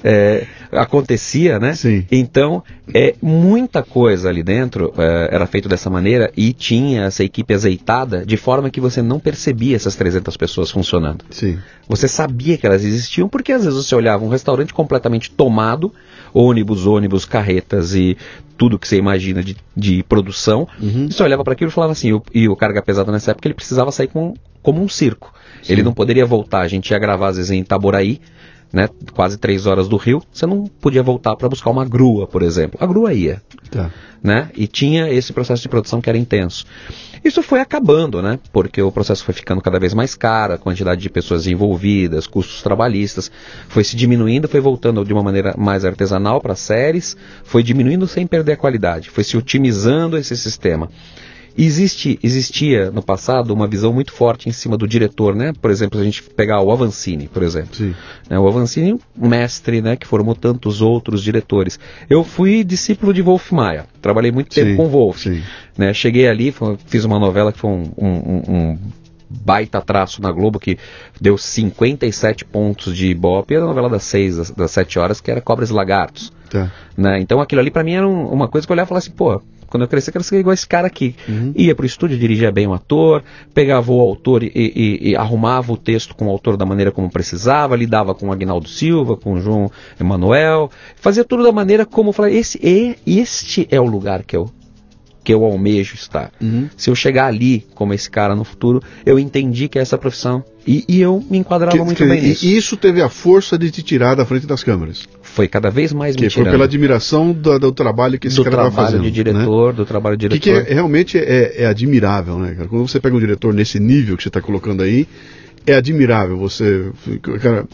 Speaker 2: É, acontecia, né?
Speaker 1: Sim.
Speaker 2: Então, é, muita coisa ali dentro é, era feito dessa maneira e tinha essa equipe azeitada de forma que você não percebia essas 300 pessoas funcionando.
Speaker 1: Sim.
Speaker 2: Você sabia que elas existiam porque às vezes você olhava um restaurante completamente tomado, ônibus, ônibus, carretas e tudo que você imagina de, de produção.
Speaker 1: Uhum.
Speaker 2: E você olhava para aquilo e falava assim, o, e o carga pesada nessa época ele precisava sair com, como um circo.
Speaker 1: Sim.
Speaker 2: Ele não poderia voltar, a gente ia gravar às vezes em Itaboraí, né, quase três horas do Rio, você não podia voltar para buscar uma grua, por exemplo. A grua ia.
Speaker 1: Tá.
Speaker 2: Né? E tinha esse processo de produção que era intenso. Isso foi acabando, né? Porque o processo foi ficando cada vez mais caro, a quantidade de pessoas envolvidas, custos trabalhistas, foi se diminuindo, foi voltando de uma maneira mais artesanal para séries, foi diminuindo sem perder a qualidade, foi se otimizando esse sistema. Existe, existia no passado uma visão muito forte em cima do diretor, né? Por exemplo, se a gente pegar o Avancini, por exemplo. Né? O Avancini, mestre, né? Que formou tantos outros diretores. Eu fui discípulo de Wolf Maia. Trabalhei muito tempo
Speaker 1: Sim,
Speaker 2: com Wolf. Né? Cheguei ali, fiz uma novela que foi um, um- um- baita traço na Globo que deu 57 pontos de Ibope. Era a novela das 6, das, das 7 horas, que era Cobras e Lagartos
Speaker 1: Tá.
Speaker 2: né? Então aquilo ali pra mim era um- uma coisa que eu olhava e falava assim, pô, quando eu crescer, eu quero ser igual esse cara aqui. Uhum. Ia pro estúdio, dirigia bem o ator, pegava o autor e, e, e, arrumava o texto com o autor da maneira como precisava, lidava com o Agnaldo Silva, com o João Emanuel, fazia tudo da maneira como eu falei, esse, este é o lugar que eu que eu almejo estar. Uhum. Se eu chegar ali, como esse cara no futuro, eu entendi que é essa profissão. E, e eu me enquadrava que, muito que, bem nisso.
Speaker 1: E isso teve a força de te tirar da frente das câmeras.
Speaker 2: Foi cada vez mais
Speaker 1: que me tirando. Foi pela admiração do, do trabalho que esse do cara estava fazendo.
Speaker 2: Do trabalho de diretor, né? do trabalho de diretor.
Speaker 1: Que, é, realmente é, é, admirável, né, cara? Quando você pega um diretor nesse nível que você está colocando aí, é admirável você... Cara,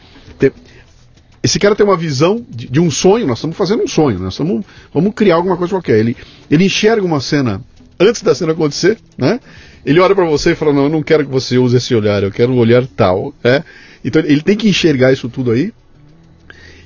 Speaker 1: esse cara tem uma visão de, de, um sonho, nós estamos fazendo um sonho, nós estamos, vamos criar alguma coisa qualquer. Ele, ele enxerga uma cena antes da cena acontecer, né? Ele olha para você e fala, não, eu não quero que você use esse olhar, eu quero um olhar tal, né? Então ele tem que enxergar isso tudo aí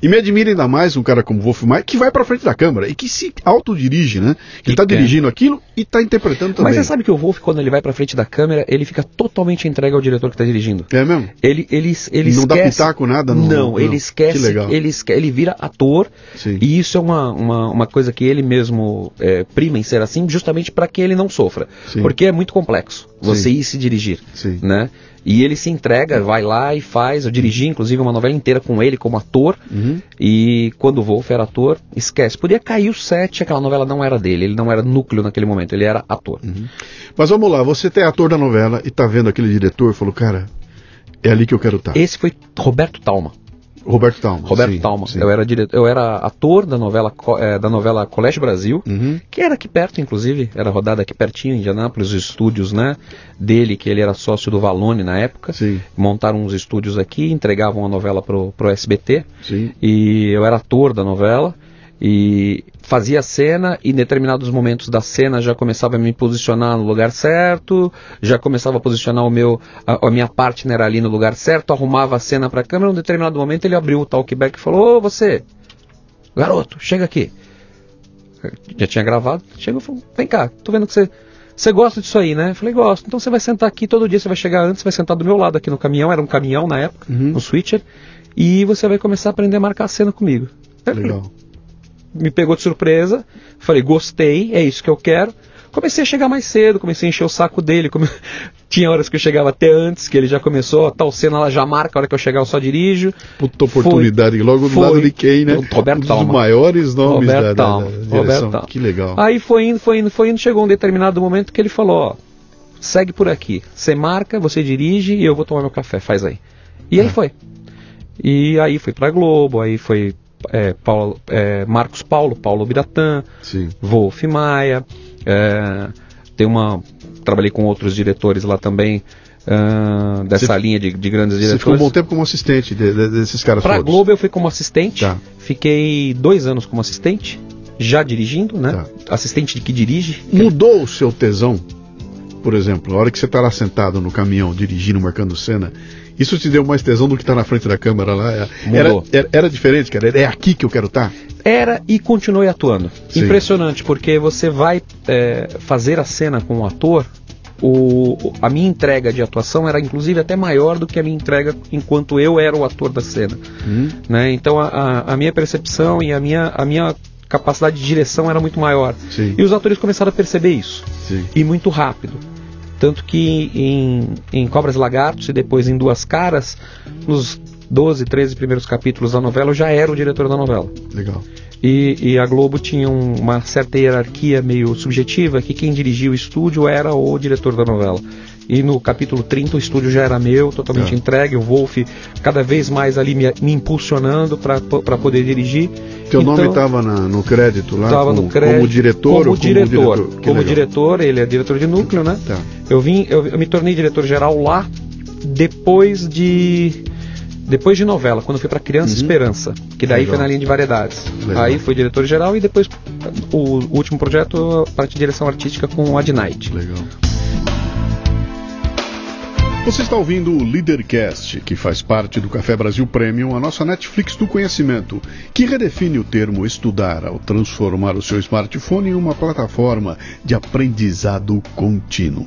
Speaker 1: e me admira ainda mais um cara como Wolf Maia, que vai para frente da câmera e que se autodirige, né? Ele está dirigindo aquilo e está interpretando também.
Speaker 2: Mas você sabe que o Wolf, quando ele vai para frente da câmera, ele fica totalmente entregue ao diretor que está dirigindo.
Speaker 1: É mesmo?
Speaker 2: Ele, ele, ele
Speaker 1: não
Speaker 2: esquece...
Speaker 1: dá pitaco nada?
Speaker 2: No... Não, ele esquece. Que legal. Ele, esquece, ele vira ator.
Speaker 1: Sim.
Speaker 2: E isso é uma, uma, uma coisa que ele mesmo é, prima em ser assim, justamente para que ele não sofra. Sim. Porque é muito complexo você Sim. ir se dirigir.
Speaker 1: Sim.
Speaker 2: Né? E ele se entrega, vai lá e faz. Eu dirigi, inclusive, uma novela inteira com ele como ator.
Speaker 1: Uhum.
Speaker 2: E quando o Wolf era ator, esquece. Podia cair o set, aquela novela não era dele. Ele não era núcleo naquele momento, ele era ator.
Speaker 1: Uhum. Mas vamos lá, você é ator da novela e tá vendo aquele diretor falou, cara, é ali que eu quero estar. Tá.
Speaker 2: Esse foi Roberto Talma.
Speaker 1: Roberto Talma.
Speaker 2: Roberto sim, Talma. Sim. Eu era diretor, eu era ator da novela é, da novela Colégio Brasil,
Speaker 1: uhum.
Speaker 2: que era aqui perto, inclusive, era rodada aqui pertinho, em Indianápolis, os estúdios, né? Dele, que ele era sócio do Valone na época.
Speaker 1: Sim.
Speaker 2: Montaram uns estúdios aqui, entregavam a novela pro, pro SBT.
Speaker 1: Sim.
Speaker 2: E eu era ator da novela e fazia a cena e em determinados momentos da cena já começava a me posicionar no lugar certo, já começava a posicionar o meu a, a minha partner ali no lugar certo, arrumava a cena para a câmera, em um determinado momento ele abriu o talkback e falou: "Ô, você, garoto, chega aqui". Já tinha gravado, chegou e falou: "Vem cá, tô vendo que você você gosta disso aí, né? Eu falei, gosto. Então você vai sentar aqui todo dia, você vai chegar antes, vai sentar do meu lado aqui no caminhão, era um caminhão na época,
Speaker 1: uhum.
Speaker 2: no switcher, e você vai começar a aprender a marcar a cena comigo.
Speaker 1: Legal
Speaker 2: me pegou de surpresa. Falei, gostei, é isso que eu quero. Comecei a chegar mais cedo, comecei a encher o saco dele. Come... *laughs* Tinha horas que eu chegava até antes, que ele já começou, a tal cena ela já marca, a hora que eu chegar eu só dirijo.
Speaker 1: Puta oportunidade, foi, logo do foi, lado de quem, né?
Speaker 2: Roberto
Speaker 1: um dos maiores nomes
Speaker 2: Roberto
Speaker 1: da, da, da direção.
Speaker 2: Roberto
Speaker 1: que legal.
Speaker 2: Aí foi indo, foi indo, foi indo, chegou um determinado momento que ele falou, ó, segue por aqui. Você marca, você dirige e eu vou tomar meu café, faz aí. E aí ah. foi. E aí foi pra Globo, aí foi é, Paulo, é, Marcos Paulo, Paulo Biratã, Wolf Maia, é, tem uma. Trabalhei com outros diretores lá também. Uh, dessa linha de, de, grandes diretores. Você
Speaker 1: ficou um bom tempo como assistente de, de, desses caras
Speaker 2: Para
Speaker 1: a
Speaker 2: Globo eu fui como assistente.
Speaker 1: Tá.
Speaker 2: Fiquei dois anos como assistente, já dirigindo, né? Tá. Assistente de que dirige.
Speaker 1: Mudou o seu tesão? Por exemplo, a hora que você está lá sentado no caminhão, dirigindo, marcando cena, isso te deu mais tesão do que estar tá na frente da câmera lá? É, era, era, era, diferente, cara? É aqui que eu quero estar? Tá?
Speaker 2: Era e continue atuando. Sim. Impressionante, porque você vai é, fazer a cena com o ator. O, a minha entrega de atuação era inclusive até maior do que a minha entrega enquanto eu era o ator da cena.
Speaker 1: Hum.
Speaker 2: Né? Então a, a, minha percepção e a minha, a minha capacidade de direção era muito maior.
Speaker 1: Sim.
Speaker 2: E os atores começaram a perceber isso.
Speaker 1: Sim.
Speaker 2: E muito rápido. Tanto que em, em Cobras e Lagartos e depois em Duas Caras, nos 12, 13 primeiros capítulos da novela, eu já era o diretor da novela.
Speaker 1: Legal.
Speaker 2: E, e, a Globo tinha um, uma certa hierarquia meio subjetiva, que quem dirigia o estúdio era o diretor da novela. E no capítulo 30 o estúdio já era meu, totalmente é. entregue, o Wolf cada vez mais ali me, me impulsionando para poder dirigir.
Speaker 1: Teu então, nome estava no crédito lá?
Speaker 2: Estava no crédito.
Speaker 1: Como diretor?
Speaker 2: Como,
Speaker 1: como
Speaker 2: diretor. Como, como diretor, ele é diretor de núcleo, né?
Speaker 1: Tá.
Speaker 2: Eu, vim, eu, eu me tornei diretor geral lá depois de depois de novela, quando fui para Criança uhum. Esperança, que daí Legal. foi na linha de variedades. Legal. Aí fui diretor geral e depois o último projeto, parte de direção artística com o Adnight.
Speaker 1: Legal. Você está ouvindo o Leadercast, que faz parte do Café Brasil Premium, a nossa Netflix do conhecimento, que redefine o termo estudar ao transformar o seu smartphone em uma plataforma de aprendizado contínuo.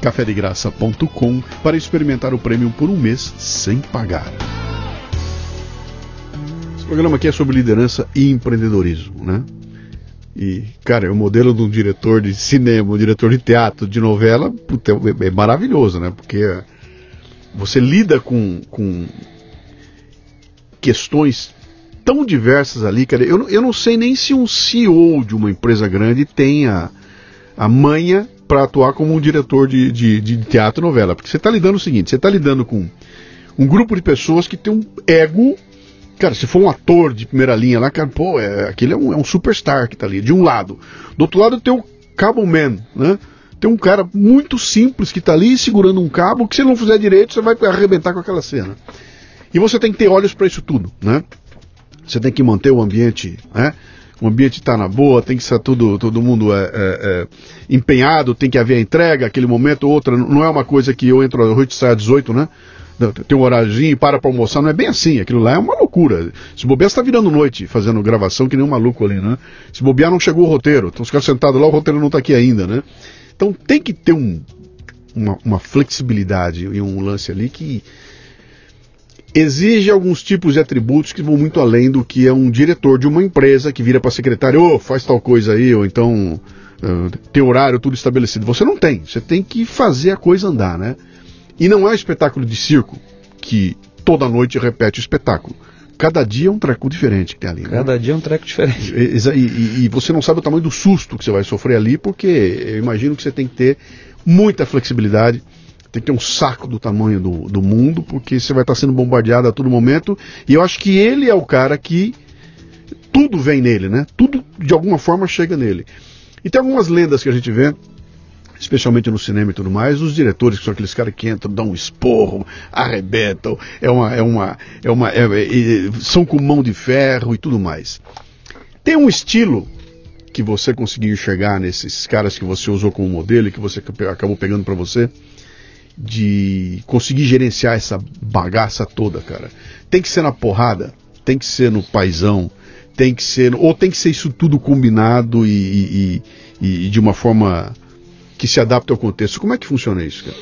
Speaker 1: cafedegraça.com para experimentar o prêmio por um mês sem pagar. Esse programa aqui é sobre liderança e empreendedorismo, né? E, cara, é o modelo de um diretor de cinema, um diretor de teatro, de novela, puta, é, é maravilhoso, né? Porque você lida com, com questões tão diversas ali, cara. Eu, eu não sei nem se um CEO de uma empresa grande tem a, a manha para atuar como um diretor de, de, de teatro e novela. Porque você está lidando o seguinte: você está lidando com um grupo de pessoas que tem um ego. Cara, se for um ator de primeira linha lá, cara, pô, é, aquele é um, é um superstar que está ali, de um lado. Do outro lado tem o Cabo Man, né? Tem um cara muito simples que está ali segurando um cabo que se não fizer direito você vai arrebentar com aquela cena. E você tem que ter olhos para isso tudo, né? Você tem que manter o ambiente, né? O ambiente está na boa, tem que estar tudo, todo mundo é, é, é, empenhado, tem que haver a entrega, aquele momento, outra, não é uma coisa que eu entro às 8 e saio às 18, né? Tem um horáriozinho e para para almoçar, não é bem assim, aquilo lá é uma loucura. Se bobear, está virando noite fazendo gravação que nem um maluco ali, né? Se bobear, não chegou o roteiro, então os caras sentados lá, o roteiro não está aqui ainda, né? Então tem que ter um, uma, uma flexibilidade e um lance ali que exige alguns tipos de atributos que vão muito além do que é um diretor de uma empresa que vira para secretário, ô, oh, faz tal coisa aí, ou então uh, tem horário tudo estabelecido. Você não tem, você tem que fazer a coisa andar, né? E não é um espetáculo de circo que toda noite repete o espetáculo. Cada dia é um treco diferente que tem ali. Né?
Speaker 2: Cada dia é um treco diferente.
Speaker 1: E, e, e, você não sabe o tamanho do susto que você vai sofrer ali, porque eu imagino que você tem que ter muita flexibilidade tem que ter um saco do tamanho do, do mundo, porque você vai estar sendo bombardeado a todo momento. E eu acho que ele é o cara que tudo vem nele, né? Tudo de alguma forma chega nele. E tem algumas lendas que a gente vê, especialmente no cinema e tudo mais, os diretores que são aqueles caras que entram, dão um esporro, arrebentam, é uma, é uma, é uma, é, é, são com mão de ferro e tudo mais. Tem um estilo que você conseguiu enxergar nesses caras que você usou como modelo e que você acabou pegando para você, de conseguir gerenciar essa bagaça toda, cara. Tem que ser na porrada, tem que ser no paisão, tem que ser. Ou tem que ser isso tudo combinado e, e, e de uma forma que se adapte ao contexto. Como é que funciona isso, cara?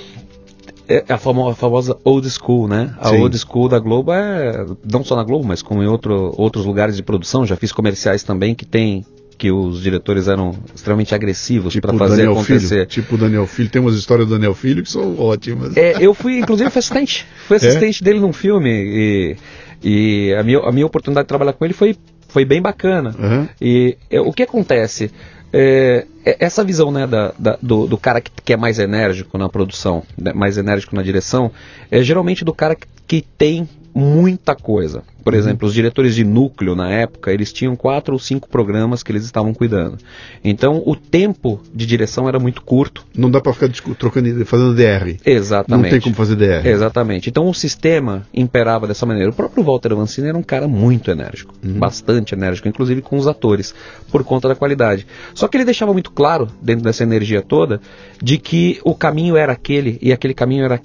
Speaker 2: É a famosa, a famosa old school, né? A Sim. old school da Globo é não só na Globo, mas como em outro, outros lugares de produção. Já fiz comerciais também que tem que os diretores eram extremamente agressivos tipo para fazer Daniel acontecer.
Speaker 1: Filho, tipo o Daniel Filho, tem umas histórias do Daniel Filho que são ótimas.
Speaker 2: É, eu fui, inclusive, fui assistente. Fui é? assistente é? dele num filme e, e a, minha, a minha oportunidade de trabalhar com ele foi, foi bem bacana. Uhum. E é, o que acontece? É, é, essa visão né, da, da, do, do, cara que, que, é mais enérgico na produção, né, mais enérgico na direção, é geralmente do cara que, que tem muita coisa. Por uhum. exemplo, os diretores de núcleo na época, eles tinham quatro ou cinco programas que eles estavam cuidando. Então, o tempo de direção era muito curto.
Speaker 1: Não dá para ficar trocando, fazendo DR.
Speaker 2: Exatamente.
Speaker 1: Não tem como fazer DR.
Speaker 2: Exatamente. Então, o sistema imperava dessa maneira. O próprio Walter Vancini era um cara muito enérgico, uhum. bastante enérgico, inclusive com os atores, por conta da qualidade. Só que ele deixava muito claro, dentro dessa energia toda, de que o caminho era aquele e aquele caminho era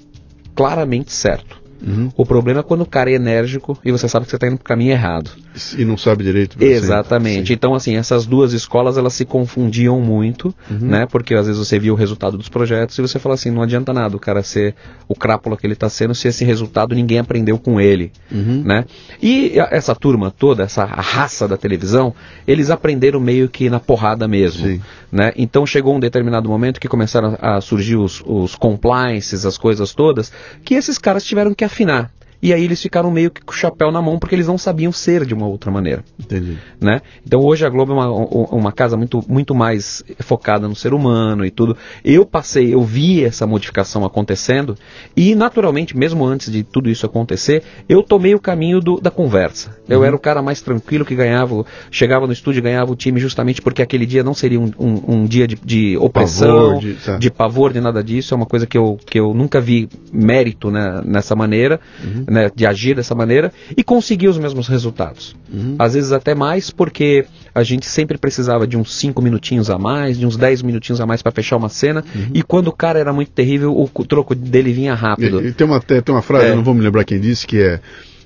Speaker 2: claramente certo. Uhum. O problema é quando o cara é enérgico e você sabe que você está indo para o caminho errado.
Speaker 1: E não sabe direito.
Speaker 2: Exatamente. Então, assim, essas duas escolas elas se confundiam muito, uhum. né? Porque às vezes você via o resultado dos projetos e você fala assim, não adianta nada o cara ser o crápula que ele está sendo se esse resultado ninguém aprendeu com ele, uhum. né? E essa turma toda, essa raça da televisão, eles aprenderam meio que na porrada mesmo, Sim. né? Então chegou um determinado momento que começaram a surgir os, os compliances, as coisas todas, que esses caras tiveram que afinar. E aí eles ficaram meio que com o chapéu na mão porque eles não sabiam ser de uma outra maneira.
Speaker 1: Entendi.
Speaker 2: Né? Então hoje a Globo é uma, uma casa muito, muito mais focada no ser humano e tudo. Eu passei, eu vi essa modificação acontecendo e naturalmente, mesmo antes de tudo isso acontecer, eu tomei o caminho do, da conversa. Eu uhum. era o cara mais tranquilo que ganhava, chegava no estúdio e ganhava o time justamente porque aquele dia não seria um, um, um dia de, de opressão, pavor, de, tá. de, pavor, de nada disso. É uma coisa que eu, que eu nunca vi mérito né, nessa maneira, uhum. Né, de agir dessa maneira e conseguir os mesmos resultados. Uhum. Às vezes até mais, porque a gente sempre precisava de uns 5 minutinhos a mais, de uns 10 minutinhos a mais para fechar uma cena. Uhum. E quando o cara era muito terrível, o troco dele vinha rápido.
Speaker 1: E, e tem, uma, tem uma frase, é. não vou me lembrar quem disse, que é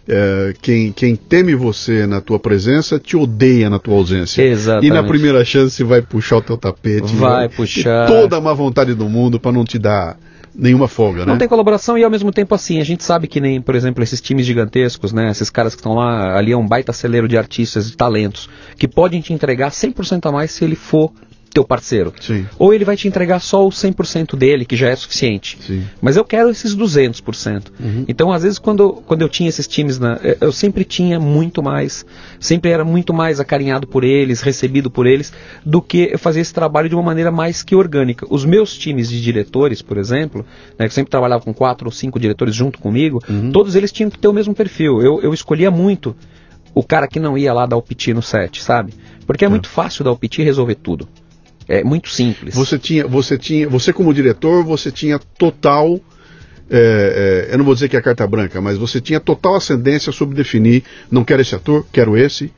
Speaker 1: é, quem, quem teme você na tua presença te odeia na tua ausência.
Speaker 2: Exatamente.
Speaker 1: E na primeira chance vai puxar o teu tapete.
Speaker 2: Vai, vai puxar.
Speaker 1: toda a má vontade do mundo para não te dar nenhuma folga, né?
Speaker 2: Não tem colaboração e ao mesmo tempo assim, a gente sabe que nem, por exemplo, esses times gigantescos, né? Esses caras que estão lá, ali é um baita celeiro de artistas, de talentos, que podem te entregar 100% a mais se ele for teu parceiro.
Speaker 1: Sim.
Speaker 2: Ou ele vai te entregar só o 100% dele, que já é suficiente.
Speaker 1: Sim.
Speaker 2: Mas eu quero esses 200%. Uhum. Então, às vezes, quando, quando eu tinha esses times, na, eh, eu sempre tinha muito mais, sempre era muito mais acarinhado por eles, recebido por eles, do que eu fazer esse trabalho de uma maneira mais que orgânica. Os meus times de diretores, por exemplo, né, que sempre trabalhava com quatro ou cinco diretores junto comigo, uhum. todos eles tinham que ter o mesmo perfil. Eu, eu escolhia muito o cara que não ia lá dar o piti no set, sabe? Porque é, é. muito fácil dar o piti e resolver tudo. É muito simples.
Speaker 1: Você tinha, você tinha, você como diretor, você tinha total, é, é, eu não vou dizer que é carta branca, mas você tinha total ascendência sobre definir, não quero esse ator, quero esse,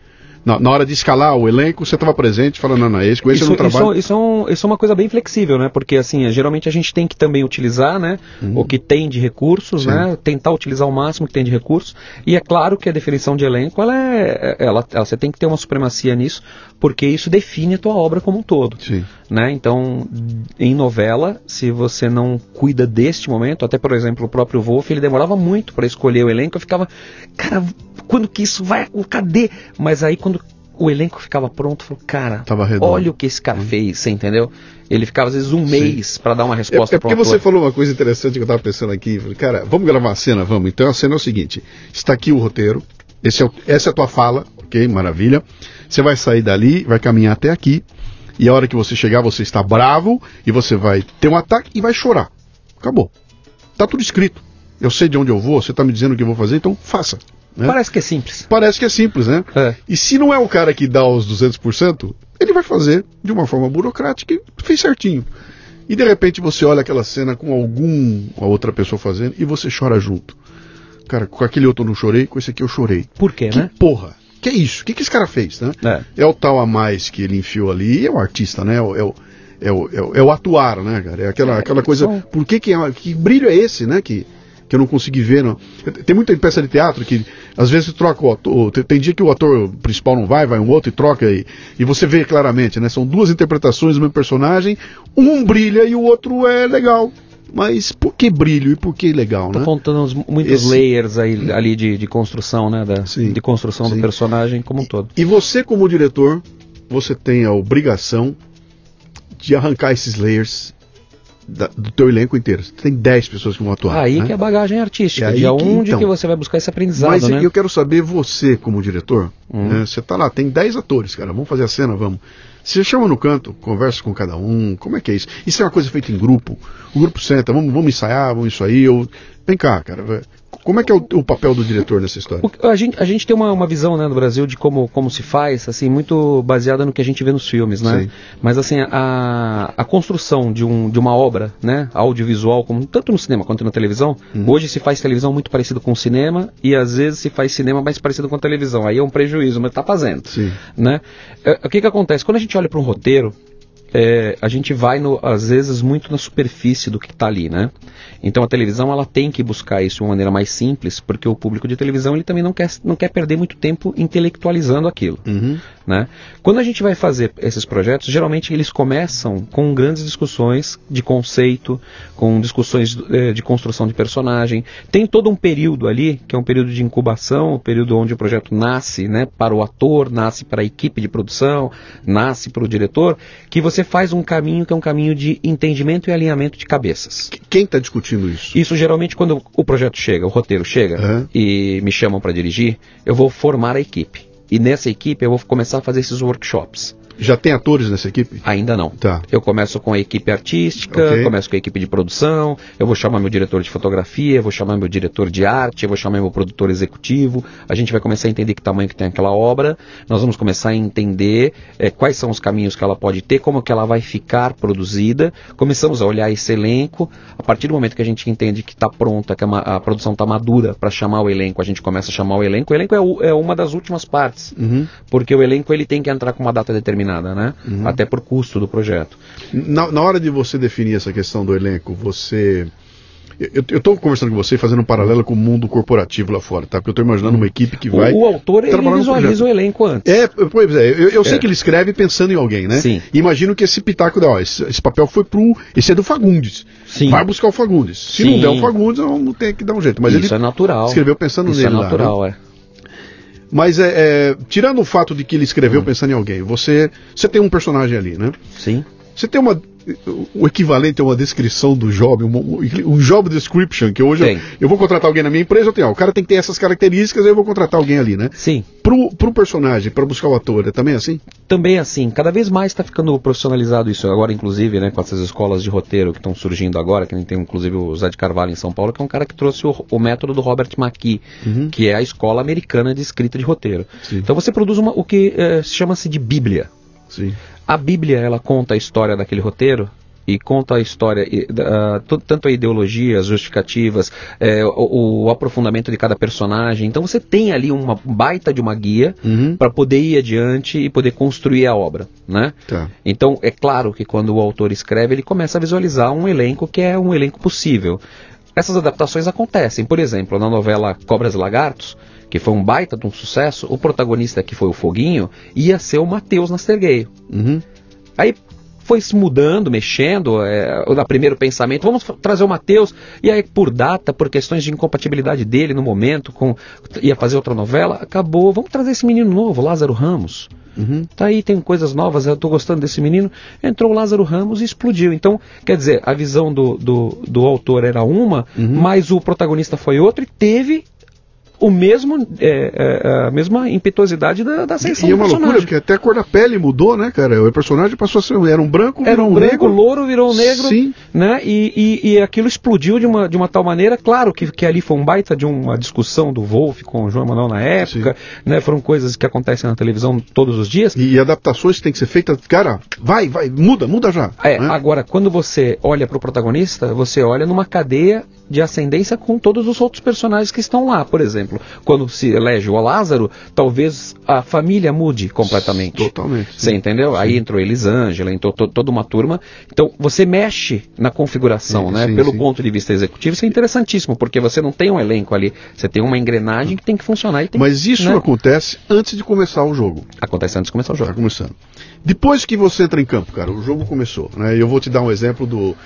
Speaker 1: na, na, hora de escalar o elenco, você estava presente falando, não, não, esse, esse isso, eu não trabalho.
Speaker 2: Isso, isso, é um, isso é uma coisa bem flexível, né? Porque, assim, geralmente a gente tem que também utilizar, né? Uhum. O que tem de recursos, Sim. né? Tentar utilizar o máximo que tem de recursos. E é claro que a definição de elenco, ela é, ela, ela, você tem que ter uma supremacia nisso, porque isso define a tua obra como um todo.
Speaker 1: Sim.
Speaker 2: Né? Então, em novela, se você não cuida deste momento, até por exemplo o próprio Wolf, ele demorava muito para escolher o elenco, eu ficava, cara, quando que isso vai, cadê? Mas aí quando o elenco ficava pronto, falou, cara, olha o que esse cara uhum. fez, você entendeu? Ele ficava às vezes um Sim. mês para dar uma resposta.
Speaker 1: É, é porque você falou uma coisa interessante que eu estava pensando aqui. Falei, cara, vamos gravar a cena, vamos. Então a cena é o seguinte: está aqui o roteiro, é o, essa é a tua fala, ok, maravilha. Você vai sair dali, vai caminhar até aqui, e a hora que você chegar, você está bravo, e você vai ter um ataque e vai chorar. Acabou. Tá tudo escrito. Eu sei de onde eu vou, você está me dizendo o que eu vou fazer, então faça.
Speaker 2: Né? Parece que é simples.
Speaker 1: Parece que é simples, né?
Speaker 2: É.
Speaker 1: E se não é o cara que dá os 200%, ele vai fazer de uma forma burocrática e fez certinho. E de repente você olha aquela cena com algum a outra pessoa fazendo e você chora junto. Cara, com aquele outro eu não chorei, com esse aqui eu chorei.
Speaker 2: Por quê,
Speaker 1: que
Speaker 2: né?
Speaker 1: Porra. Que é isso? O que, que esse cara fez, né?
Speaker 2: É.
Speaker 1: é o tal a mais que ele enfiou ali é o artista, né? É o, é o, é o, é o, é atuar, né, cara? É aquela, é, aquela coisa. Por que, que, é, que brilho é esse, né? Que, que eu não consegui ver. Não. Tem muita peça de teatro que às vezes troca o ator. Tem, dia que o ator principal não vai, vai um outro e troca e, e você vê claramente, né? São duas interpretações do mesmo personagem, um brilha e o outro é legal. Mas por que brilho e por que legal,
Speaker 2: Tô
Speaker 1: né?
Speaker 2: contando muitos Esse... layers aí, ali de, de construção, né? Da, sim, de construção sim. do personagem como um todo.
Speaker 1: E você, como diretor, você tem a obrigação de arrancar esses layers da, do teu elenco inteiro. Você tem 10 pessoas que vão atuar.
Speaker 2: Aí
Speaker 1: né?
Speaker 2: que é a bagagem artística, é de onde então, que você vai buscar esse aprendizado,
Speaker 1: mas
Speaker 2: né?
Speaker 1: eu quero saber, você como diretor, hum. né, você tá lá, tem 10 atores, cara, vamos fazer a cena, vamos. Você chama no canto, conversa com cada um, como é que é isso? Isso é uma coisa feita em grupo. O grupo senta, vamos, vamos ensaiar, vamos isso aí. Eu... Vem cá, cara, como é que é o, o, papel do diretor nessa história?
Speaker 2: O, a, gente, a gente tem uma, uma visão né, no Brasil de como, como se faz, assim, muito baseada no que a gente vê nos filmes, né? Sim. Mas assim, a, a construção de, um, de uma obra, né, audiovisual, como, tanto no cinema quanto na televisão, uhum. hoje se faz televisão muito parecido com o cinema e às vezes se faz cinema mais parecido com a televisão. Aí é um prejuízo, mas está fazendo.
Speaker 1: Sim.
Speaker 2: Né? É, o que, que acontece? Quando a gente olha para um roteiro, é, a gente vai, no, às vezes, muito na superfície do que está ali, né? Então a televisão ela tem que buscar isso de uma maneira mais simples, porque o público de televisão ele também não quer, não quer perder muito tempo intelectualizando aquilo.
Speaker 1: Uhum.
Speaker 2: Né? Quando a gente vai fazer esses projetos, geralmente eles começam com grandes discussões de conceito, com discussões eh, de construção de personagem. Tem todo um período ali, que é um período de incubação, o um período onde o projeto nasce né, para o ator, nasce para a equipe de produção, nasce para o diretor, que você faz um caminho que é um caminho de entendimento e alinhamento de cabeças.
Speaker 1: Quem está discutindo isso?
Speaker 2: Isso geralmente quando o projeto chega, o roteiro chega
Speaker 1: Uhum.
Speaker 2: e me chamam para dirigir, eu vou formar a equipe. E nessa equipe eu vou começar a fazer esses workshops.
Speaker 1: Já tem atores nessa equipe?
Speaker 2: Ainda não.
Speaker 1: Tá.
Speaker 2: Eu começo com a equipe artística,
Speaker 1: Ok.
Speaker 2: começo com a equipe de produção, eu vou chamar meu diretor de fotografia, eu vou chamar meu diretor de arte, eu vou chamar meu produtor executivo. A gente vai começar a entender que tamanho que tem aquela obra. Nós vamos começar a entender eh, quais são os caminhos que ela pode ter, como que ela vai ficar produzida. Começamos a olhar esse elenco. A partir do momento que a gente entende que está pronta, que a, ma- a produção está madura para chamar o elenco, a gente começa a chamar o elenco. O elenco é, o- é uma das últimas partes
Speaker 1: Uhum.
Speaker 2: porque o elenco ele tem que entrar com uma data determinada, né?
Speaker 1: Uhum.
Speaker 2: Até por custo do projeto.
Speaker 1: Na, na hora de você definir essa questão do elenco, você. Eu estou conversando com você fazendo um paralelo com o mundo corporativo lá fora, tá? Porque eu estou imaginando uma equipe que
Speaker 2: O,
Speaker 1: vai.
Speaker 2: o autor ele visualiza o elenco antes.
Speaker 1: É, pois é, eu, eu sei
Speaker 2: É.
Speaker 1: que ele escreve pensando em alguém, né?
Speaker 2: Sim.
Speaker 1: Imagino que esse pitaco, ó, esse, esse papel foi pro. Esse é do Fagundes.
Speaker 2: Sim.
Speaker 1: Vai buscar o Fagundes. Se
Speaker 2: Sim.
Speaker 1: não der o Fagundes, vamos ter que dar um jeito. Mas
Speaker 2: Isso
Speaker 1: ele
Speaker 2: é natural.
Speaker 1: escreveu pensando
Speaker 2: Isso
Speaker 1: nele
Speaker 2: é
Speaker 1: lá,
Speaker 2: natural, é.
Speaker 1: Mas é, é, tirando o fato de que ele escreveu pensando em alguém, você, você tem um personagem ali, né?
Speaker 2: Sim.
Speaker 1: Você tem uma. O equivalente a uma descrição do job, um, um job description, que hoje eu, eu vou contratar alguém na minha empresa, eu tenho, ó, o cara tem que ter essas características, aí eu vou contratar alguém ali, né?
Speaker 2: Sim.
Speaker 1: Pro, pro personagem, para buscar o ator, é também assim?
Speaker 2: Também assim, cada vez mais está ficando profissionalizado isso. Agora, inclusive, né, com essas escolas de roteiro que estão surgindo agora, que gente tem inclusive o Zé de Carvalho em São Paulo, que é um cara que trouxe o, o método do Robert McKee,
Speaker 1: Uhum.
Speaker 2: que é a escola americana de escrita de roteiro.
Speaker 1: Sim.
Speaker 2: Então você produz uma, o que eh, chama-se de Bíblia.
Speaker 1: Sim.
Speaker 2: A Bíblia, ela conta a história daquele roteiro e conta a história, tu- tanto a ideologia, as justificativas, é, o, o aprofundamento de cada personagem. Então você tem ali uma baita de uma guia
Speaker 1: Uhum.
Speaker 2: para poder ir adiante e poder construir a obra, né?
Speaker 1: Tá.
Speaker 2: Então é claro que quando o autor escreve, ele começa a visualizar um elenco que é um elenco possível. Essas adaptações acontecem. Por exemplo, na novela Cobras e Lagartos, que foi um baita de um sucesso, o protagonista que foi o Foguinho ia ser o Matheus Nastergueio.
Speaker 1: Uhum.
Speaker 2: Aí foi se mudando, mexendo, é, o primeiro pensamento, vamos trazer o Matheus, e aí por data, por questões de incompatibilidade dele no momento, com ia fazer outra novela, acabou, vamos trazer esse menino novo, Lázaro Ramos.
Speaker 1: Uhum.
Speaker 2: Tá aí, tem coisas novas, eu tô gostando desse menino. Entrou o Lázaro Ramos e explodiu. Então, quer dizer, a visão do, do, do autor era uma, mas o protagonista foi outro e teve o mesmo, é, é, a mesma impetuosidade da, da ascensão
Speaker 1: E é
Speaker 2: do
Speaker 1: uma loucura, porque até a cor da pele mudou, né, cara? O personagem passou a ser. Era um branco,
Speaker 2: Era
Speaker 1: virou
Speaker 2: um branco,
Speaker 1: negro.
Speaker 2: louro virou negro,
Speaker 1: Sim.
Speaker 2: né? E, e, e aquilo explodiu de uma, de uma tal maneira, claro que, que ali foi um baita de uma discussão do Wolf com o João Emanuel na época, né? Foram coisas que acontecem na televisão todos os dias.
Speaker 1: E adaptações que tem que ser feitas. Cara, vai, vai, muda, muda já.
Speaker 2: É,
Speaker 1: né?
Speaker 2: agora, quando você olha para o protagonista, você olha numa cadeia de ascendência com todos os outros personagens que estão lá. Por exemplo, quando se elege o Lázaro, talvez a família mude completamente.
Speaker 1: Totalmente.
Speaker 2: Você entendeu? Aí entrou Elisângela, entrou to- toda uma turma. Então, você mexe na configuração,
Speaker 1: Sim,
Speaker 2: né?
Speaker 1: sim,
Speaker 2: Pelo
Speaker 1: sim.
Speaker 2: ponto de vista executivo, isso é interessantíssimo, porque você não tem um elenco ali, você tem uma engrenagem que tem que funcionar e tem
Speaker 1: Mas isso
Speaker 2: né?
Speaker 1: acontece antes de começar o jogo.
Speaker 2: acontece antes de começar o
Speaker 1: Tá
Speaker 2: jogo.
Speaker 1: começando. Depois que você entra em campo, cara, o jogo começou. Né? Eu vou te dar um exemplo do.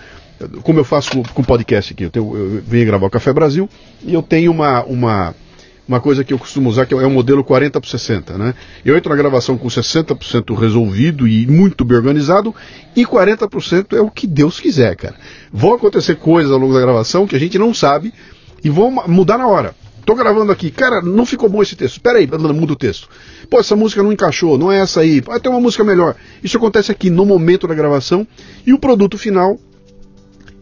Speaker 1: Como eu faço com, com podcast aqui. Eu, tenho, eu venho gravar o Café Brasil e eu tenho uma, uma, uma coisa que eu costumo usar que é o modelo 40 por 60. Né? Eu entro na gravação com 60% resolvido e muito bem organizado, e 40% é o que Deus quiser, cara. Vão acontecer coisas ao longo da gravação que a gente não sabe e vão mudar na hora. Tô gravando aqui, cara, não ficou bom esse texto. Espera aí, muda o texto. Pô, essa música não encaixou, não é essa aí. Vai ter uma música melhor. Isso acontece aqui no momento da gravação e o produto final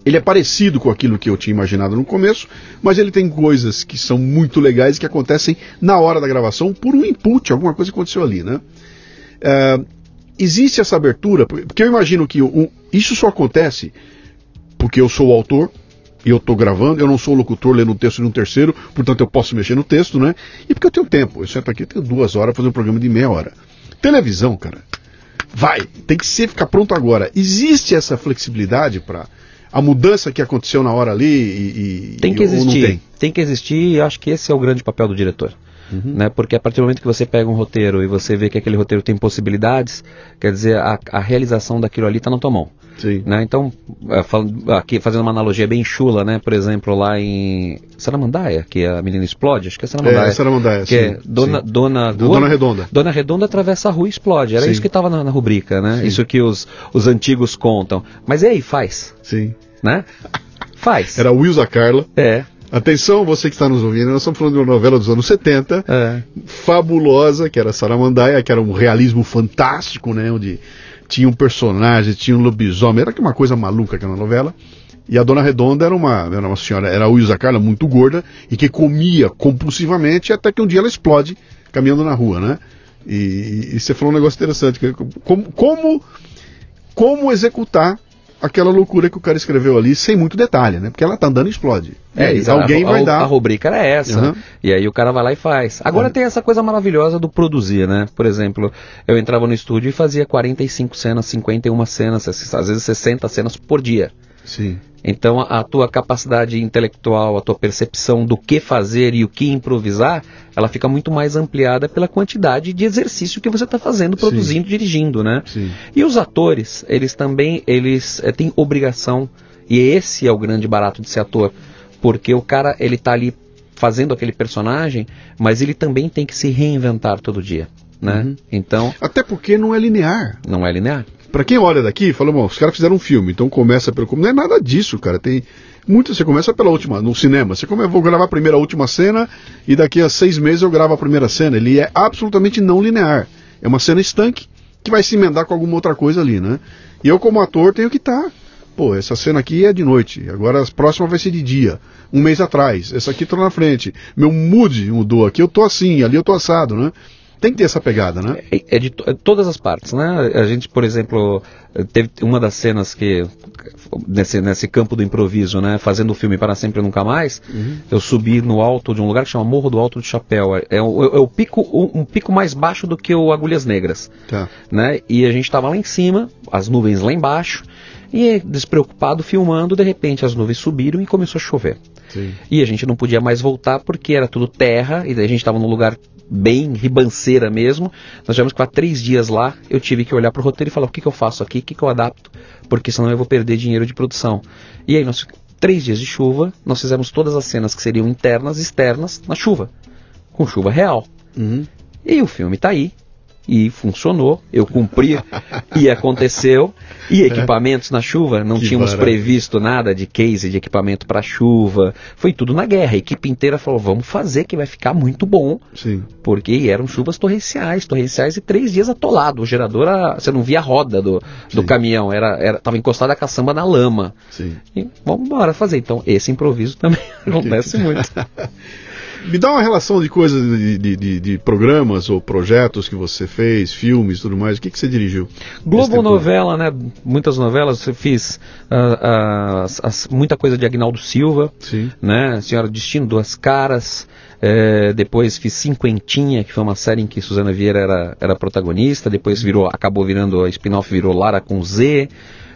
Speaker 1: ele é parecido com aquilo que eu tinha imaginado no começo, mas ele tem coisas que são muito legais que acontecem na hora da gravação por um input, alguma coisa aconteceu ali, né? É, existe essa abertura, porque eu imagino que isso só acontece porque eu sou o autor e eu estou gravando, eu não sou o locutor lendo um texto de um terceiro, portanto eu posso mexer no texto, né? E porque eu tenho tempo, eu sento aqui, eu tenho duas horas para fazer um programa de meia hora. Televisão, cara, vai, tem que ser ficar pronto agora. Existe essa flexibilidade para a mudança que aconteceu na hora ali e, e-
Speaker 2: Tem que existir.
Speaker 1: tem?
Speaker 2: Tem? que existir e acho que esse é o grande papel do diretor. Uhum. Né? Porque a partir do momento que você pega um roteiro e você vê que aquele roteiro tem possibilidades, quer dizer, a, a realização daquilo ali está na tua mão.
Speaker 1: Sim.
Speaker 2: Né? Então, é, aqui fazendo uma analogia bem chula, né? Por exemplo, lá em Saramandaia, que a menina explode, acho que é Saramandaia.
Speaker 1: É, Saramandaia,
Speaker 2: que é Dona,
Speaker 1: sim.
Speaker 2: Dona,
Speaker 1: Dona Redonda.
Speaker 2: Dona Redonda atravessa a rua e explode. Era sim. isso que estava na, na, rubrica, né? Sim. Isso que os, os antigos contam. Mas e aí, faz?
Speaker 1: Sim.
Speaker 2: Né? Faz.
Speaker 1: Era Wilza Carla.
Speaker 2: É.
Speaker 1: Atenção, você que está nos ouvindo, nós estamos falando de uma novela dos anos 70, é. fabulosa, que era Saramandaia, que era um realismo fantástico, né? Onde tinha um personagem, tinha um lobisomem, era uma coisa maluca aquela novela. E a Dona Redonda era uma, era uma senhora, era a Wilza Carla, muito gorda, e que comia compulsivamente, até que um dia ela explode caminhando na rua, né? E, e você falou um negócio interessante, como, como, como executar aquela loucura que o cara escreveu ali sem muito detalhe, né? Porque ela tá andando e explode.
Speaker 2: É, e alguém a, vai a, dar. A rubrica era essa. Uhum. E aí o cara vai lá e faz. Agora tem essa coisa maravilhosa do produzir, né? Por exemplo, eu entrava no estúdio e fazia 45 cenas, 51 cenas, às vezes 60 cenas por dia.
Speaker 1: Sim.
Speaker 2: Então a, tua capacidade intelectual, a tua percepção do que fazer e o que improvisar, ela fica muito mais ampliada pela quantidade de exercício que você está fazendo, produzindo, Sim. dirigindo, né?
Speaker 1: Sim.
Speaker 2: E os atores, eles também, eles é, têm obrigação, e esse é o grande barato de ser ator, porque o cara, ele está ali fazendo aquele personagem, mas ele também tem que se reinventar todo dia, né? Uhum. Então...
Speaker 1: Até porque não é linear.
Speaker 2: Não é linear.
Speaker 1: Para quem olha daqui, fala, bom, os caras fizeram um filme, então começa pelo. Não é nada disso, cara. Tem. Muito, você começa pela última, no cinema. Você come, vou gravar a primeira a última cena e daqui a seis meses eu gravo a primeira cena. Ele é absolutamente não linear. É uma cena estanque que vai se emendar com alguma outra coisa ali, né? E eu, como ator, tenho que estar. Tá, pô, essa cena aqui é de noite, agora a próxima vai ser de dia. Um mês atrás, essa aqui tô na frente. Meu mood mudou aqui, eu tô assim, ali eu tô assado, né? Tem que ter essa pegada, né?
Speaker 2: É, é de é todas as partes, né? A gente, por exemplo, teve uma das cenas que nesse, nesse campo do improviso, né? Fazendo o filme para sempre nunca mais, uhum. eu subi no alto de um lugar que chama Morro do Alto do Chapéu. É, é, o, é o pico, um, um, pico mais baixo do que o Agulhas Negras,
Speaker 1: tá.
Speaker 2: né? E a gente estava lá em cima, as nuvens lá embaixo. E despreocupado filmando, de repente as nuvens subiram e começou a chover.
Speaker 1: Sim.
Speaker 2: E a gente não podia mais voltar porque era tudo terra e a gente estava num lugar bem ribanceira mesmo. Nós tivemos que ficar três dias lá. Eu tive que olhar para o roteiro e falar: o que, que eu faço aqui? O que, que eu adapto? Porque senão eu vou perder dinheiro de produção. E aí, nós, três dias de chuva, nós fizemos todas as cenas que seriam internas e externas na chuva, com chuva real.
Speaker 1: Uhum.
Speaker 2: E o filme está aí, e funcionou, eu cumpri e aconteceu. E equipamentos na chuva, não que tínhamos maravilha. previsto nada de case de equipamento para chuva. Foi tudo na guerra. A equipe inteira falou: vamos fazer que vai ficar muito bom.
Speaker 1: Sim.
Speaker 2: Porque eram chuvas torrenciais, torrenciais e três dias atolado. O gerador, você não via a roda do, do caminhão, era, era, tava encostada a caçamba na lama.
Speaker 1: Sim.
Speaker 2: E vamos embora fazer. Então, esse improviso também *laughs* acontece muito. *laughs*
Speaker 1: Me dá uma relação de coisas, de, de, de, de, programas ou projetos que você fez, filmes e tudo mais. O que, que você dirigiu?
Speaker 2: Globo Novela, né? Muitas novelas. Eu fiz uh, uh, muita coisa de Agnaldo Silva,
Speaker 1: Sim.
Speaker 2: né? Senhora Destino, Duas Caras. É, depois fiz Cinquentinha, que foi uma série em que Suzana Vieira era, era protagonista. Depois virou, acabou virando, a spin-off virou Lara com Z.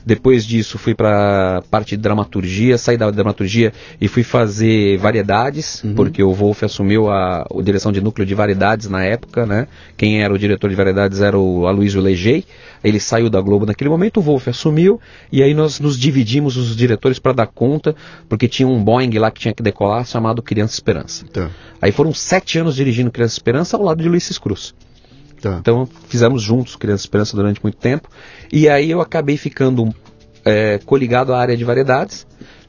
Speaker 2: Depois disso fui para parte de dramaturgia, saí da dramaturgia e fui fazer variedades, uhum. porque o Wolf assumiu a, a, direção de núcleo de variedades na época, né? Quem era o diretor de variedades era o Aloysio Legei. Ele saiu da Globo naquele momento, o Wolf assumiu e aí nós nos dividimos os diretores para dar conta, porque tinha um Boeing lá que tinha que decolar chamado Criança Esperança.
Speaker 1: Tá.
Speaker 2: Aí foram sete anos dirigindo Criança Esperança ao lado de Ulisses Cruz.
Speaker 1: Tá.
Speaker 2: Então fizemos juntos Criança Esperança durante muito tempo. E aí eu acabei ficando é, coligado à área de variedades,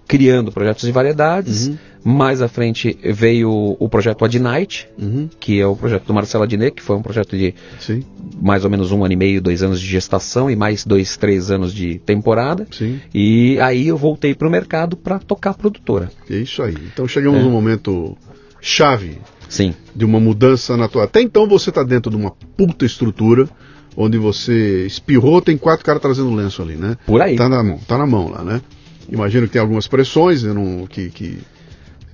Speaker 2: criando projetos de variedades. Uhum. Mais à frente veio o projeto Adnight,
Speaker 1: uhum.
Speaker 2: que é o projeto do Marcelo Adnet, que foi um projeto de
Speaker 1: Sim.
Speaker 2: mais ou menos um ano e meio, dois anos de gestação e mais dois, três anos de temporada.
Speaker 1: Sim.
Speaker 2: E aí eu voltei para o mercado para tocar produtora.
Speaker 1: É isso aí. Então chegamos é. num momento chave
Speaker 2: Sim.
Speaker 1: de uma mudança na tua. Até então você está dentro de uma puta estrutura onde você espirrou, tem quatro caras trazendo lenço ali, né?
Speaker 2: Por aí.
Speaker 1: Tá na mão, tá na mão lá, né? Imagino que tem algumas pressões, eu não, que, que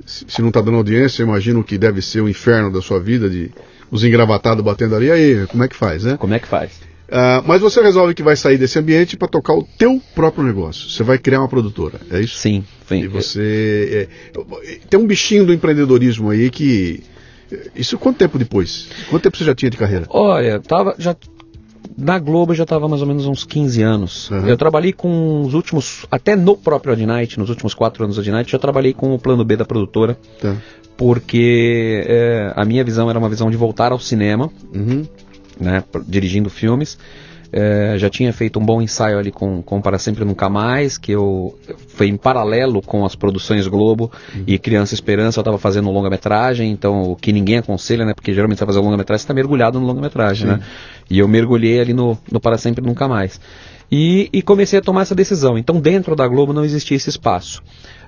Speaker 1: se não está dando audiência, imagino que deve ser o inferno da sua vida de os engravatados batendo ali, aí, como é que faz, né?
Speaker 2: Como é que faz?
Speaker 1: Uh, mas você resolve que vai sair desse ambiente para tocar o teu próprio negócio. Você vai criar uma produtora, é isso?
Speaker 2: Sim, sim.
Speaker 1: E você é, tem um bichinho do empreendedorismo aí que Isso quanto tempo depois? Quanto tempo você já tinha de carreira?
Speaker 2: Olha, tava já na Globo eu já estava mais ou menos uns 15 anos. Uhum. Eu trabalhei com os últimos, até no próprio Adnight, nos últimos quatro anos do Adnight, já trabalhei com o plano B da produtora. Tá. Porque é, a minha visão era uma visão de voltar ao cinema, uhum. né, dirigindo filmes. É, já tinha feito um bom ensaio ali com, com Para Sempre Nunca Mais, que eu foi em paralelo com as produções Globo uhum. e Criança Esperança, eu estava fazendo longa-metragem, então o que ninguém aconselha, né? Porque geralmente você vai fazer longa-metragem, você está mergulhado no longa-metragem, né? E eu mergulhei ali no, no Para Sempre Nunca Mais. E, e comecei a tomar essa decisão. Então, dentro da Globo não existia esse espaço.